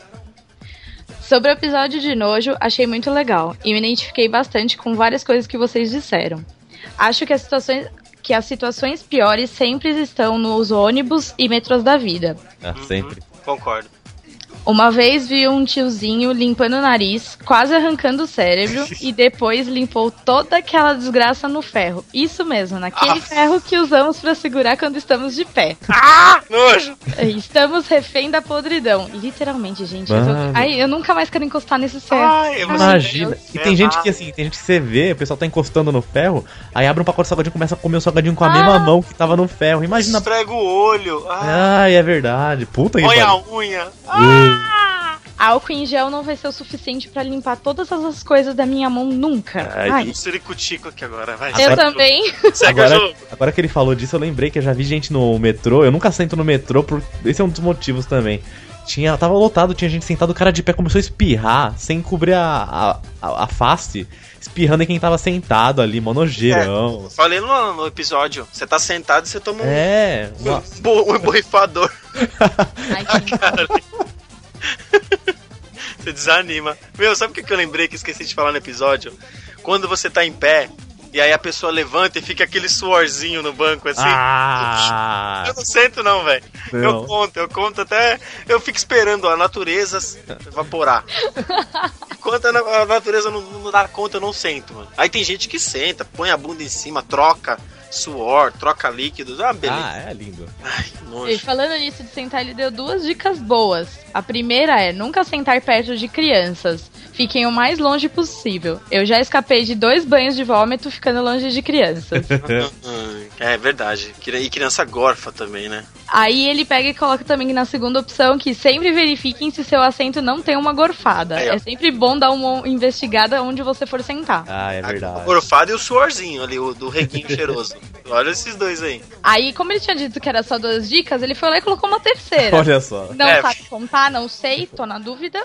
Sobre o episódio de nojo, achei muito legal e me identifiquei bastante com várias coisas que vocês disseram. Acho que as situações, que as situações piores sempre estão nos ônibus e metrôs da vida. Ah, sempre. Concordo. Uma vez vi um tiozinho limpando o nariz, quase arrancando o cérebro, e depois limpou toda aquela desgraça no ferro. Isso mesmo, naquele ferro que usamos pra segurar quando estamos de pé. Ah! Nojo! Estamos refém da podridão. Literalmente, gente. Eu, tô... Ai, eu nunca mais quero encostar nesse ferro. Ai, Imagina. E tem gente que assim, tem gente que você vê, o pessoal tá encostando no ferro, aí abre um pacote de salgadinho e começa a comer o salgadinho com a Ah. mesma mão que tava no ferro. Imagina. Esfrega o olho. Ah, Ai, é verdade. Puta que Põe a unha. Álcool em gel não vai ser o suficiente pra limpar todas as coisas da minha mão nunca. Ai, Ai, Um aqui agora, vai. eu o também. Agora, jogo. agora que ele falou disso, eu lembrei que eu já vi gente no metrô. Eu nunca sento no metrô, por... esse é um dos motivos também. Tinha, tava lotado, tinha gente sentado, o cara de pé começou a espirrar, sem cobrir a, a, a- a face, espirrando em quem tava sentado ali, monogeirão. Falei no, no episódio, você tá sentado e você toma um, É, um, bo- um borrifador. Ai, que... Você desanima. Meu, sabe o que eu lembrei que esqueci de falar no episódio? Quando você tá em pé e aí a pessoa levanta e fica aquele suorzinho no banco assim. Ah! Eu não sento não, velho. Eu conto, eu conto até. Eu fico esperando a natureza evaporar. Enquanto a natureza não, não dá conta, eu não sento, mano. Aí tem gente que senta, põe a bunda em cima, troca suor, troca líquidos. Ah, beleza. Ah, é lindo. Ai, que E nojo. falando nisso de sentar, ele deu duas dicas boas. A primeira é nunca sentar perto de crianças. Fiquem o mais longe possível. Eu já escapei de dois banhos de vômito ficando longe de crianças. Hum, É verdade. E criança gorfa também, né? Aí ele pega e coloca também na segunda opção que sempre verifiquem se seu assento não tem uma gorfada. Aí, é sempre bom dar uma investigada onde você for sentar. Ah, é O verdade. gorfado e o suorzinho ali, o do reguinho cheiroso. Olha esses dois aí. Aí, como ele tinha dito que era só duas dicas, ele foi lá e colocou uma terceira. Olha só. Não É. sabe contar, não sei, tô na dúvida.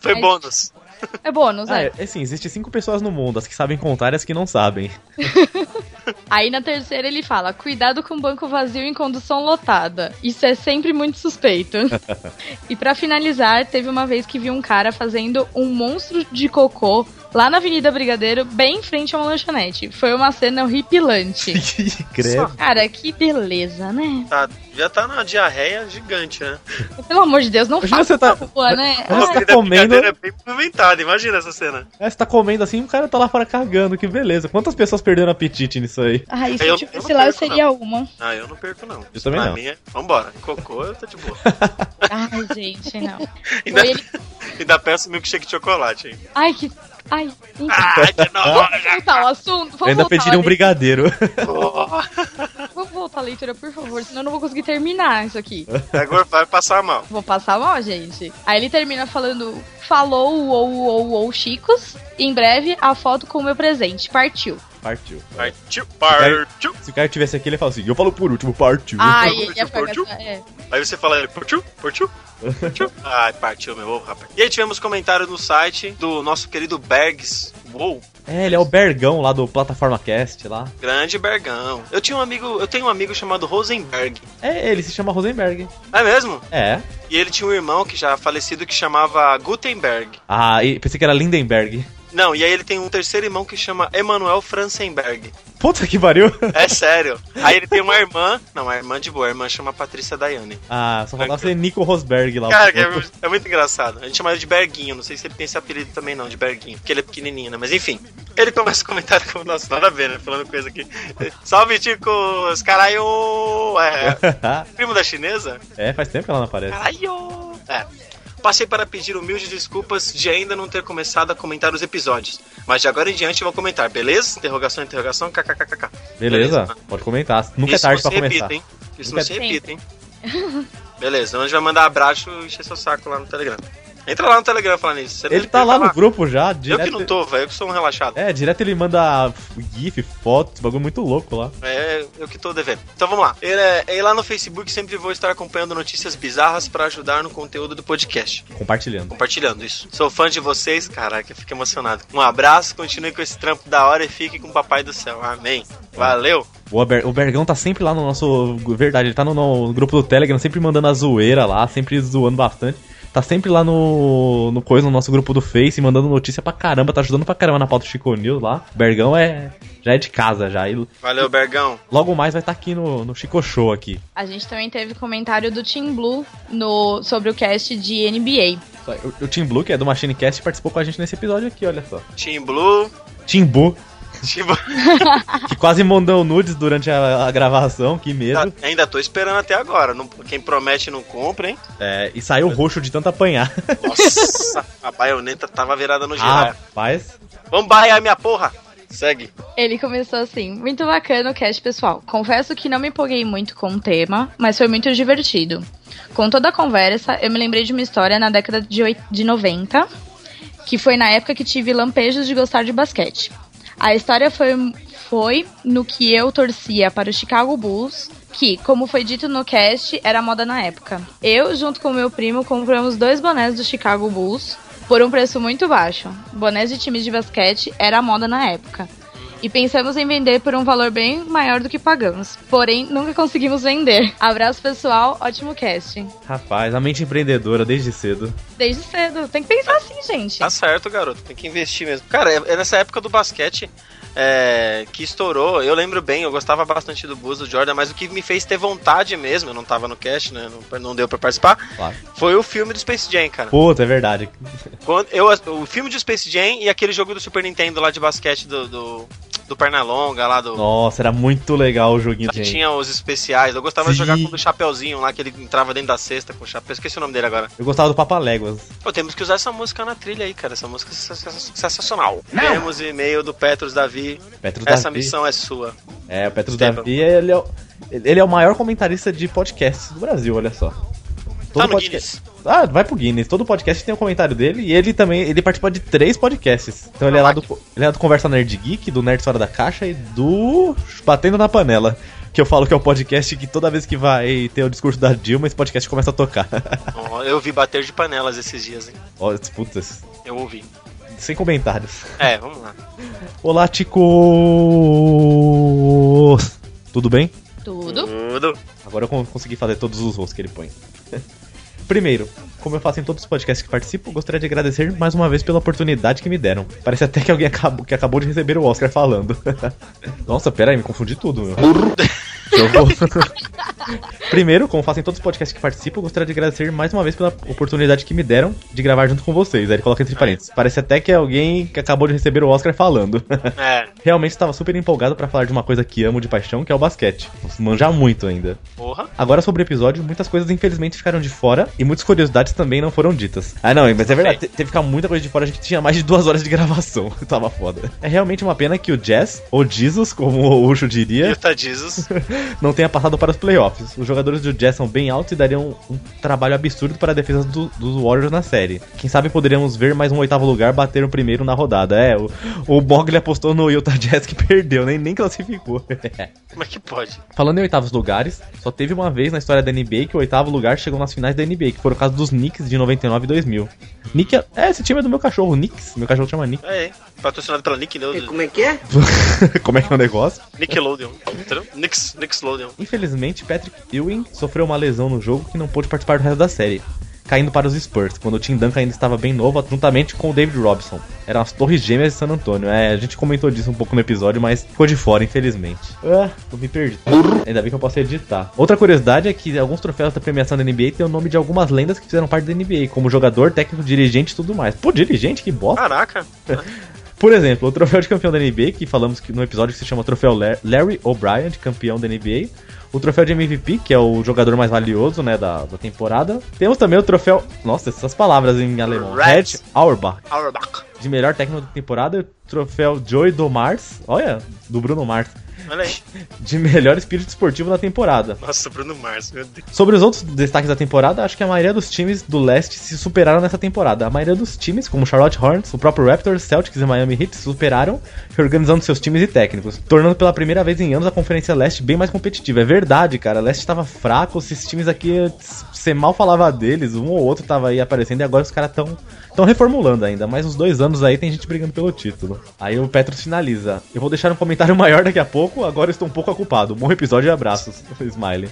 Foi Mas- bônus. É bônus, Ah, é. é assim, existem cinco pessoas no mundo, as que sabem contar e as que não sabem. Aí na terceira ele fala: cuidado com banco vazio em condução lotada. Isso é sempre muito suspeito. e pra finalizar, teve uma vez que vi um cara fazendo um monstro de cocô lá na Avenida Brigadeiro, bem em frente a uma lanchonete. Foi uma cena horripilante. Credo. Cara, que beleza, né? Tá, já tá na diarreia gigante, né? Pelo amor de Deus, não Imagina faça você tá- rua, né? Mas você Ai, tá comendo. É bem movimentada, imagina essa cena. É, você tá comendo assim, o cara tá lá fora cagando, que beleza. Quantas pessoas perderam apetite nisso aí? Ai, se Eu- eu eu não lá, eu perco, seria uma. Ah, eu não perco, não. Eu também Na não. minha, vambora. Cocô, eu tô de boa. Ai, gente, não. Ainda, ele... ainda peço milkshake de chocolate, hein? Ai, que. Ai. Ai, que Vamos voltar ao assunto? Eu Vamos ainda pediria um brigadeiro. Vamos voltar leitura, por favor, senão eu não vou conseguir terminar isso aqui. Agora vai passar mal. Vou passar mal, gente. Aí ele termina falando: Falou, ou, ou, ou, Chicos. Em breve, a foto com o meu presente. Partiu. Partiu. Partiu, partiu. Se o cara tivesse aqui, ele fala assim: Eu falo por último, partiu. Ai, ele ia Partiu? essa- é. Aí você fala, partiu, partiu, partiu. Ai, partiu, meu ovo, rapaz. E aí tivemos comentário no site do nosso querido Bergs. Uou, É, ele é o Bergão lá do Plataforma Cast lá. grande Bergão. Eu tinha um amigo, eu tenho um amigo chamado Rosenberg. É, ele se chama Rosenberg. É mesmo? É. E ele tinha um irmão que já falecido que chamava Gutenberg. Ah, e pensei que era Lindenberg. Não, e aí ele tem um terceiro irmão que chama Emanuel Franzenberg. Puta que pariu. É sério. Aí ele tem uma irmã. Não, uma irmã de boa. A irmã chama Patrícia Daiane. Ah, só faltava ser Nico Rosberg lá. Cara, o é, é muito engraçado. A gente chama ele de Berguinho. Não sei se ele tem esse apelido também, não, de Berguinho. Porque ele é pequenininho, né? Mas enfim. Ele começa a comentar com nossa, nada a ver, né? Falando coisa aqui. Salve, Ticos! Caralho! É. Primo da chinesa? é, faz tempo que ela não aparece. Caralho! É. Passei para pedir humildes desculpas de ainda não ter começado a comentar os episódios. Mas de agora em diante eu vou comentar, beleza? Interrogação, interrogação, kkkk. Beleza, pode comentar. Nunca Isso é tarde se começar. repita, hein? Isso Nunca não se é- repita, hein? Beleza, onde vai mandar abraço e encher seu saco lá no Telegram. Entra lá no Telegram falando isso. Ele tá ter lá no grupo já, Eu direto. que não tô, velho. Eu que sou um relaxado. É, direto ele manda GIF, fotos, bagulho muito louco lá. É, eu que tô devendo. Então vamos lá. Ele é, lá no Facebook sempre vou estar acompanhando notícias bizarras pra ajudar no conteúdo do podcast. Compartilhando. Compartilhando isso. Sou fã de vocês, caraca, eu fico emocionado. Um abraço, continue com esse trampo da hora e fique com o Papai do Céu. Amém. Valeu. O, Ber- o Bergão tá sempre lá no nosso. Verdade, ele tá no, no grupo do Telegram, sempre mandando a zoeira lá, sempre zoando bastante. Tá sempre lá no, no coisa, no nosso grupo do Face, mandando notícia pra caramba, tá ajudando pra caramba na pauta Chico News lá. O Bergão é. Já é de casa já. E Valeu, Bergão. logo mais vai estar aqui no, no Chico Show aqui. A gente também teve comentário do Team Blue no, sobre o cast de NBA. O, o Team Blue, que é do Machine Cast, participou com a gente nesse episódio aqui, olha só. Team Blue. Team Blue, Blue. que quase mandou nudes durante a, a gravação, que medo. Ainda tô esperando até agora. Não- quem promete não cumpre, hein? É, e saiu roxo de tanto apanhar. Nossa, a baioneta tava virada no giraia. Rapaz. Vamos barrear minha porra. Segue. Ele começou assim: Muito bacana o cast, pessoal. Confesso que não me empolguei muito com o tema, mas foi muito divertido. Com toda a conversa, eu me lembrei de uma história na década de, oit- de 90, que foi na época que tive lampejos de gostar de basquete. A história foi, foi no que eu torcia para o Chicago Bulls, que, como foi dito no cast, era moda na época. Eu, junto com meu primo, compramos dois bonés do Chicago Bulls por um preço muito baixo. Bonés de times de basquete era moda na época. E pensamos em vender por um valor bem maior do que pagamos. Porém, nunca conseguimos vender. Abraço pessoal, ótimo cast. Rapaz, a mente empreendedora desde cedo. Desde cedo. Tem que pensar assim, gente. Tá certo, garoto. Tem que investir mesmo. Cara, é, é nessa época do basquete é, que estourou. Eu lembro bem, eu gostava bastante do Bulls do Jordan, mas o que me fez ter vontade mesmo, eu não tava no cast, né? Não, não deu pra participar. Claro. Foi o filme do Space Jam, cara. Puta, é verdade. Quando eu, o filme do Space Jam e aquele jogo do Super Nintendo lá de basquete do, do, do Pernalonga, lá do. Nossa, era muito legal o joguinho gente. tinha os especiais. Eu gostava de Sim. jogar com o Chapeuzinho lá, que ele entrava dentro da cesta com o chapéu. Esqueci o nome dele agora. Eu gostava do Papaléguas. Pô, temos que usar essa música na trilha aí, cara. Essa música é sens- sens- sensacional. Temos e-mail do Petros Davi. Petros Essa Davi. missão é sua. É, o Petros Esteban. Davi, ele é, o, ele é o maior comentarista de podcasts do Brasil, olha só. Tá no podcast... Ah, vai pro Guinness. Todo podcast tem o comentário dele e ele também, ele participa de três podcasts. Então ele é lá do, ele é do Conversa Nerd Geek, do Nerd Fora da Caixa e do Batendo na Panela. Que eu falo que é o podcast que toda vez que vai ter o discurso da Dilma, esse podcast começa a tocar. Eu vi bater de panelas esses dias, hein? Ó, putas, Eu ouvi. sem comentários. É, vamos lá. Olá, Ticos! Tudo bem? Tudo. Tudo. Agora eu con- consegui fazer todos os rolos que ele põe. Primeiro, como eu faço em todos os podcasts que participo, gostaria de agradecer mais uma vez pela oportunidade que me deram. Parece até que alguém acabou, que acabou de receber o Oscar falando. Nossa, pera aí, me confundi tudo, meu. Eu vou... Primeiro, como fazem todos os podcasts que participo, gostaria de agradecer mais uma vez pela oportunidade que me deram de gravar junto com vocês. Aí ele coloca entre parênteses. Parece até que é alguém que acabou de receber o Oscar falando. É, Realmente estava super empolgado pra falar de uma coisa que amo de paixão, que é o basquete. Vamos manjar muito ainda. porra. Agora sobre o episódio, muitas coisas infelizmente ficaram de fora e muitas curiosidades também não foram ditas. Ah, não, mas é verdade, te- teve que ficar muita coisa de fora, a gente tinha mais de duas horas de gravação. Tava foda. É realmente uma pena que o Jazz, ou Jesus, como o Ucho diria, Jesus. não tenha passado para os playoffs. Os jogadores do Jazz são bem altos e dariam um trabalho absurdo para a defesa do- dos Warriors na série. Quem sabe poderíamos ver mais um oitavo lugar bater o primeiro na rodada. É, o, o apostou no Utah Jazz que perdeu, nem, nem classificou. Como é que pode? Falando em oitavos lugares, só teve uma vez na história da NBA que o oitavo lugar chegou nas finais da NBA, que foi o caso dos Knicks de 99 e 2000. Nick é, é, esse time é do meu cachorro, Knicks. Meu cachorro chama Nick. É, patrocinado pela Nickelodeon. Como é que é? Como é que é o negócio? Nickelodeon. Entendeu? Nix, Nickelodeon. Infelizmente, Patrick Ewing sofreu uma lesão no jogo que não pôde participar do resto da série, caindo para os Spurs, quando o Tim Duncan ainda estava bem novo, juntamente com o David Robson. Eram as torres gêmeas de San Antonio. É, a gente comentou disso um pouco no episódio, mas ficou de fora, infelizmente. Ah, eu me perdi. Ainda bem que eu posso editar. Outra curiosidade é que alguns troféus da premiação da NBA têm o nome de algumas lendas que fizeram parte da NBA, como jogador, técnico, dirigente e tudo mais. Pô, dirigente? Que bosta. Caraca. Por exemplo, o troféu de campeão da NBA, que falamos que no episódio que se chama Troféu La- Larry O'Brien, de campeão da NBA. O troféu de MVP, que é o jogador mais valioso, né, da, da temporada. Temos também o troféu, nossa, essas palavras em alemão. Red. Auerbach, Auerbach. de melhor técnico da temporada. O troféu Joey do Mars, olha, do Bruno Mars, Olha aí. de melhor espírito esportivo da temporada. Nossa, Bruno Mars, meu Deus. Sobre os outros destaques da temporada, acho que a maioria dos times do leste se superaram nessa temporada. A maioria dos times, como Charlotte Hornets, o próprio Raptors, Celtics e Miami Heat, se superaram, reorganizando seus times e técnicos, tornando pela primeira vez em anos a Conferência Leste bem mais competitiva. É verdade, cara, a Leste estava fraco, esses times aqui, você mal falava deles, um ou outro tava aí aparecendo e agora os caras estão Estão reformulando ainda, mas uns dois anos aí tem gente brigando pelo título. Aí o Petros finaliza. Eu vou deixar um comentário maior daqui a pouco, agora estou um pouco ocupado. Bom episódio e abraços. Smiley.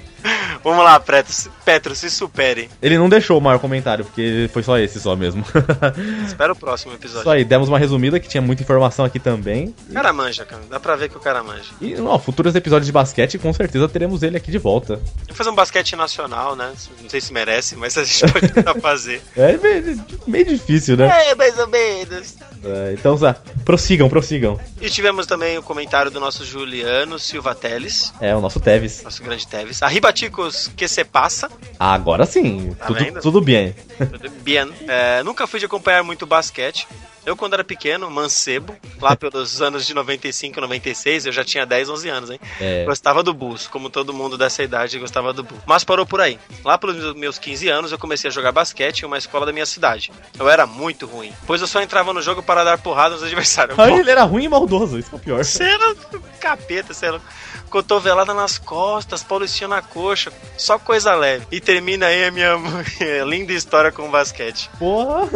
Vamos lá, Petro, Petro, se supere. Ele não deixou o maior comentário, porque foi só esse só mesmo. Espera o próximo episódio. Isso aí, demos uma resumida que tinha muita informação aqui também. O cara manja, cara. Dá pra ver que o cara manja. E, ó, futuros episódios de basquete, com certeza teremos ele aqui de volta. Vou fazer um basquete nacional, né? Não sei se merece, mas a gente pode tentar fazer. É meio, meio difícil, né? É, mais ou menos. É, então, Zé, prossigam, prossigam. E tivemos também o comentário do nosso Juliano Silva Teles, É, o nosso Teves. nosso grande Teves. Arriba, chicos, que se passa. Ah, agora sim, Tá tudo, vendo? tudo bem. Tudo bem. É, nunca fui de acompanhar muito basquete. Eu, quando era pequeno, mancebo, lá pelos anos de 95, 96, eu já tinha 10, 11 anos, hein? É. Gostava do Bulls, como todo mundo dessa idade gostava do Bulls. Mas parou por aí. Lá pelos meus 15 anos, eu comecei a jogar basquete em uma escola da minha cidade. Eu era muito ruim, pois eu só entrava no jogo para dar porrada nos adversários. Aí ele era ruim e maldoso, isso que é o pior. Um capeta, você era cotovelada nas costas, paulistinha na coxa, só coisa leve. E termina aí a minha linda história com o basquete. Porra!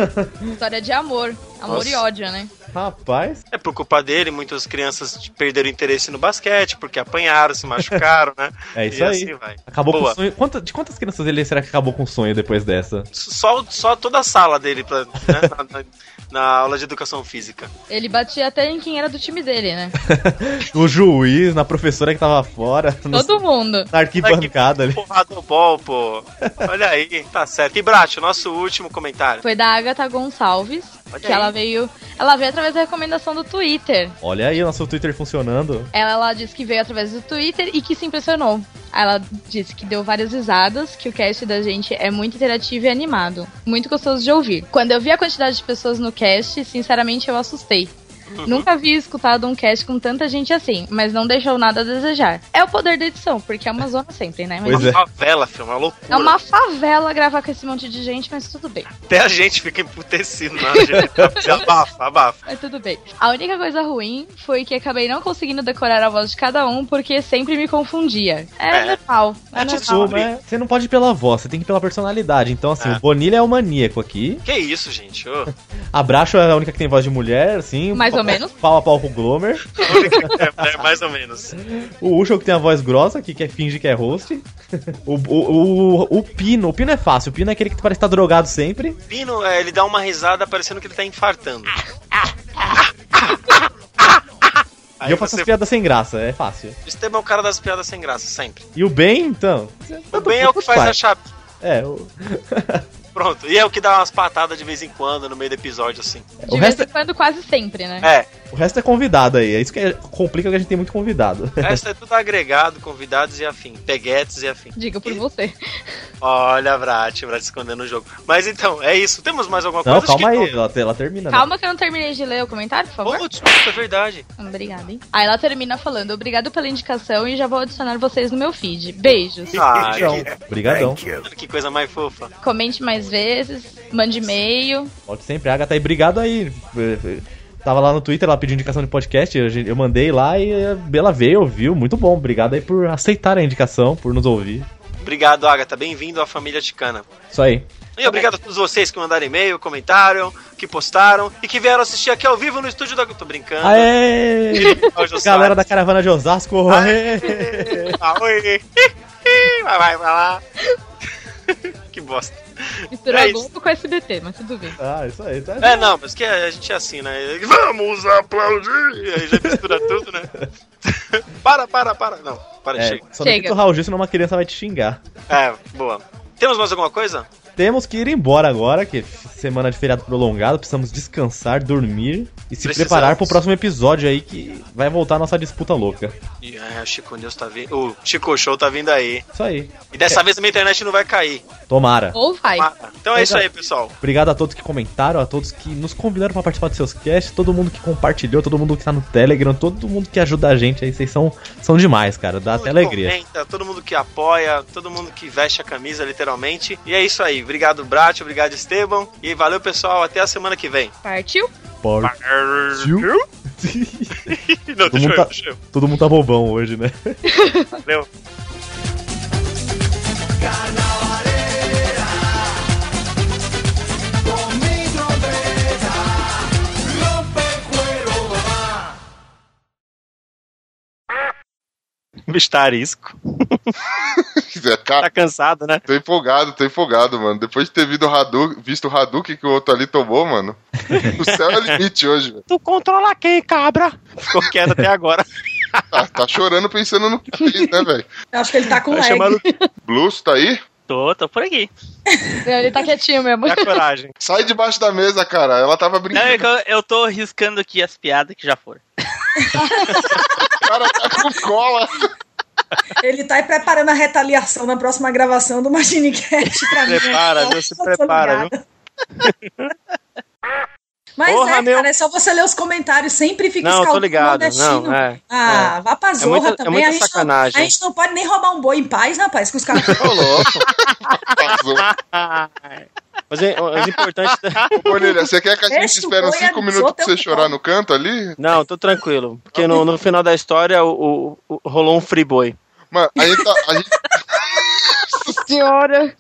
História de amor. Amor Nossa. e ódio, né? Rapaz. É por culpa dele, muitas crianças perderam interesse no basquete, porque apanharam, se machucaram, né? É isso e aí. assim vai. Acabou com Boa. o sonho. Quanta- de quantas crianças ele será que acabou com o sonho depois dessa? Só, só toda a sala dele pra, né, na, na- na aula de educação física. Ele batia até em quem era do time dele, né? o juiz, na professora que tava fora, no- Todo mundo. na arquibancada ali. Porra do bol, pô. Olha aí, tá certo. E Brat, o nosso último comentário. Foi da Agatha Gonçalves, Olha que aí. ela veio. Ela veio através da recomendação do Twitter. Olha aí o nosso Twitter funcionando. Ela, ela disse que veio através do Twitter e que se impressionou. Ela disse que deu várias risadas, que o cast da gente é muito interativo e animado. Muito gostoso de ouvir. Quando eu vi a quantidade de pessoas no cast, sinceramente eu assustei. Nunca havia escutado um cast com tanta gente assim, mas não deixou nada a desejar. É o poder da edição, porque é uma zona sempre, né? Mas Pois é. Uma favela, filho, uma loucura. é uma favela gravar com esse monte de gente, mas tudo bem. Até a gente fica emputecido na gente. abafa, abafa. Mas tudo bem. A única coisa ruim foi que acabei não conseguindo decorar a voz de cada um porque sempre me confundia. É, É. normal. É É normal. Mas você não pode ir pela voz, você tem que ir pela personalidade. Então, assim, É. o Bonilha é o maníaco aqui. Que isso, gente? A Bracho é a única que tem voz de mulher, assim. Pau- ou menos. Pau a pau com o Glomer. é, é mais ou menos. O Ucho que tem a voz grossa, que quer fingir que é host. O, o, o, o Pino, o Pino é fácil. O Pino é aquele que parece estar drogado sempre. Pino, é, ele dá uma risada parecendo que ele tá infartando. E eu faço você- as piadas sem graça, é fácil. O Esteban é o cara das piadas sem graça, sempre. E o bem, então? O bem é o que faz a chave. É, o, Pronto. E é o que dá umas patadas de vez em quando no meio do episódio, assim. De o vez resto, em quando, quase sempre, né? É. o resto é convidado aí. É isso que é- complica que a gente tem muito convidado. O resto é tudo agregado, convidados e afim. Peguetes e afim. Diga por você. Olha, Brat, Brat escondendo o jogo. Mas então, é isso. Temos mais alguma Não, coisa? Acho calma que aí, ela, ela termina. né? Calma que eu não terminei de ler o comentário, por favor. Oh, desculpa, é verdade. Obrigada, hein? Aí ela termina falando, obrigado pela indicação e já vou adicionar vocês no meu feed. Beijos. Ah, Obrigadão. que coisa mais fofa. Comente mais vezes, mande e-mail. Volte sempre, Agatha, e obrigado aí. Tava lá no Twitter, ela pediu indicação de podcast, eu, mandei lá e ela veio, ouviu, muito bom. Obrigado aí por aceitar a indicação, por nos ouvir. Obrigado, Agatha. Bem-vindo à família Ticana. Isso aí. E obrigado a todos vocês que mandaram e-mail, comentaram, que postaram e que vieram assistir aqui ao vivo no estúdio da. Tô brincando. Aê! Galera da caravana de Osasco, aê! Ah, oi. Vai, vai, vai lá. que bosta. Misturou É a. Globo com SBT, mas tudo bem. Ah, isso aí, tá É, não, mas que a gente é assim, né? Vamos aplaudir! E aí já mistura tudo, né? para, para, para. Não, para, É, chega. só não Chega. que o Raul senão uma criança vai te xingar. É, boa. Temos mais alguma coisa? Temos que ir embora agora, que é semana de feriado prolongado, precisamos descansar, dormir e se Precisamos. preparar pro próximo episódio aí que vai voltar a nossa disputa louca. E é, o Chico News tá vindo. O Chico Show tá vindo aí. Isso aí. E dessa vez a minha internet não vai cair. Tomara. Ou vai. Ah, Então é isso aí, pessoal. Obrigado a todos que comentaram, a todos que nos convidaram pra participar dos seus casts, todo mundo que compartilhou, todo mundo que tá no Telegram, todo mundo que ajuda a gente aí, vocês são, são demais, cara, dá até Todo mundo alegria. Comenta, todo mundo que apoia, todo mundo que veste a camisa, literalmente. E é isso aí. Obrigado, Brat. Obrigado, Esteban. E valeu, pessoal. Até a semana que vem. Partiu? Partiu. Não, Todo deixa mundo, eu, tá, deixa eu. todo mundo tá bobão hoje, né? Valeu. bicho tá arisco. Cara, Tá cansado, né? tô empolgado, tô empolgado, mano. Depois de ter visto o Hadouken, visto o Hadouken que o outro ali tomou, mano. O céu é o limite hoje, velho. Tu controla quem, cabra? Ficou quieto até agora. Tá, tá chorando pensando no que fez, né, velho? Eu acho que ele tá com Tá lag. chamando- Blues, tá aí? Tô, tô por aqui. Ele tá quietinho mesmo. É a coragem. Sai debaixo da mesa, cara. Ela tava Não, é brincando. que eu, eu tô riscando aqui as piadas que já foram. O cara tá com cola. Ele tá aí preparando a retaliação na próxima gravação do Machine Cast pra mim. Prepara, viu? Se prepara, ligada. Mas Porra, é, meu. cara, é só você ler os comentários, sempre fica Não, tô ligado. nordestino. Não, é. Ah, vá pra zorra muita- é também. muita a, gente não, sacanagem. a gente não pode nem roubar um boi em paz, rapaz, que os caras. Ô, louco. Mas é, é importante. Ô, Bonilha, você quer que a gente espere uns boi 5 avisou minutos pra você chorar no canto ali? Não, tô tranquilo. Porque no, no final da história o, o- o- rolou um free boy. Mano, a gente tá. A gente, Senhora!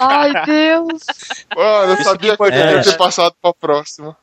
Ai, Deus! mano, eu Isso sabia que que eu ia ter passado pra próxima.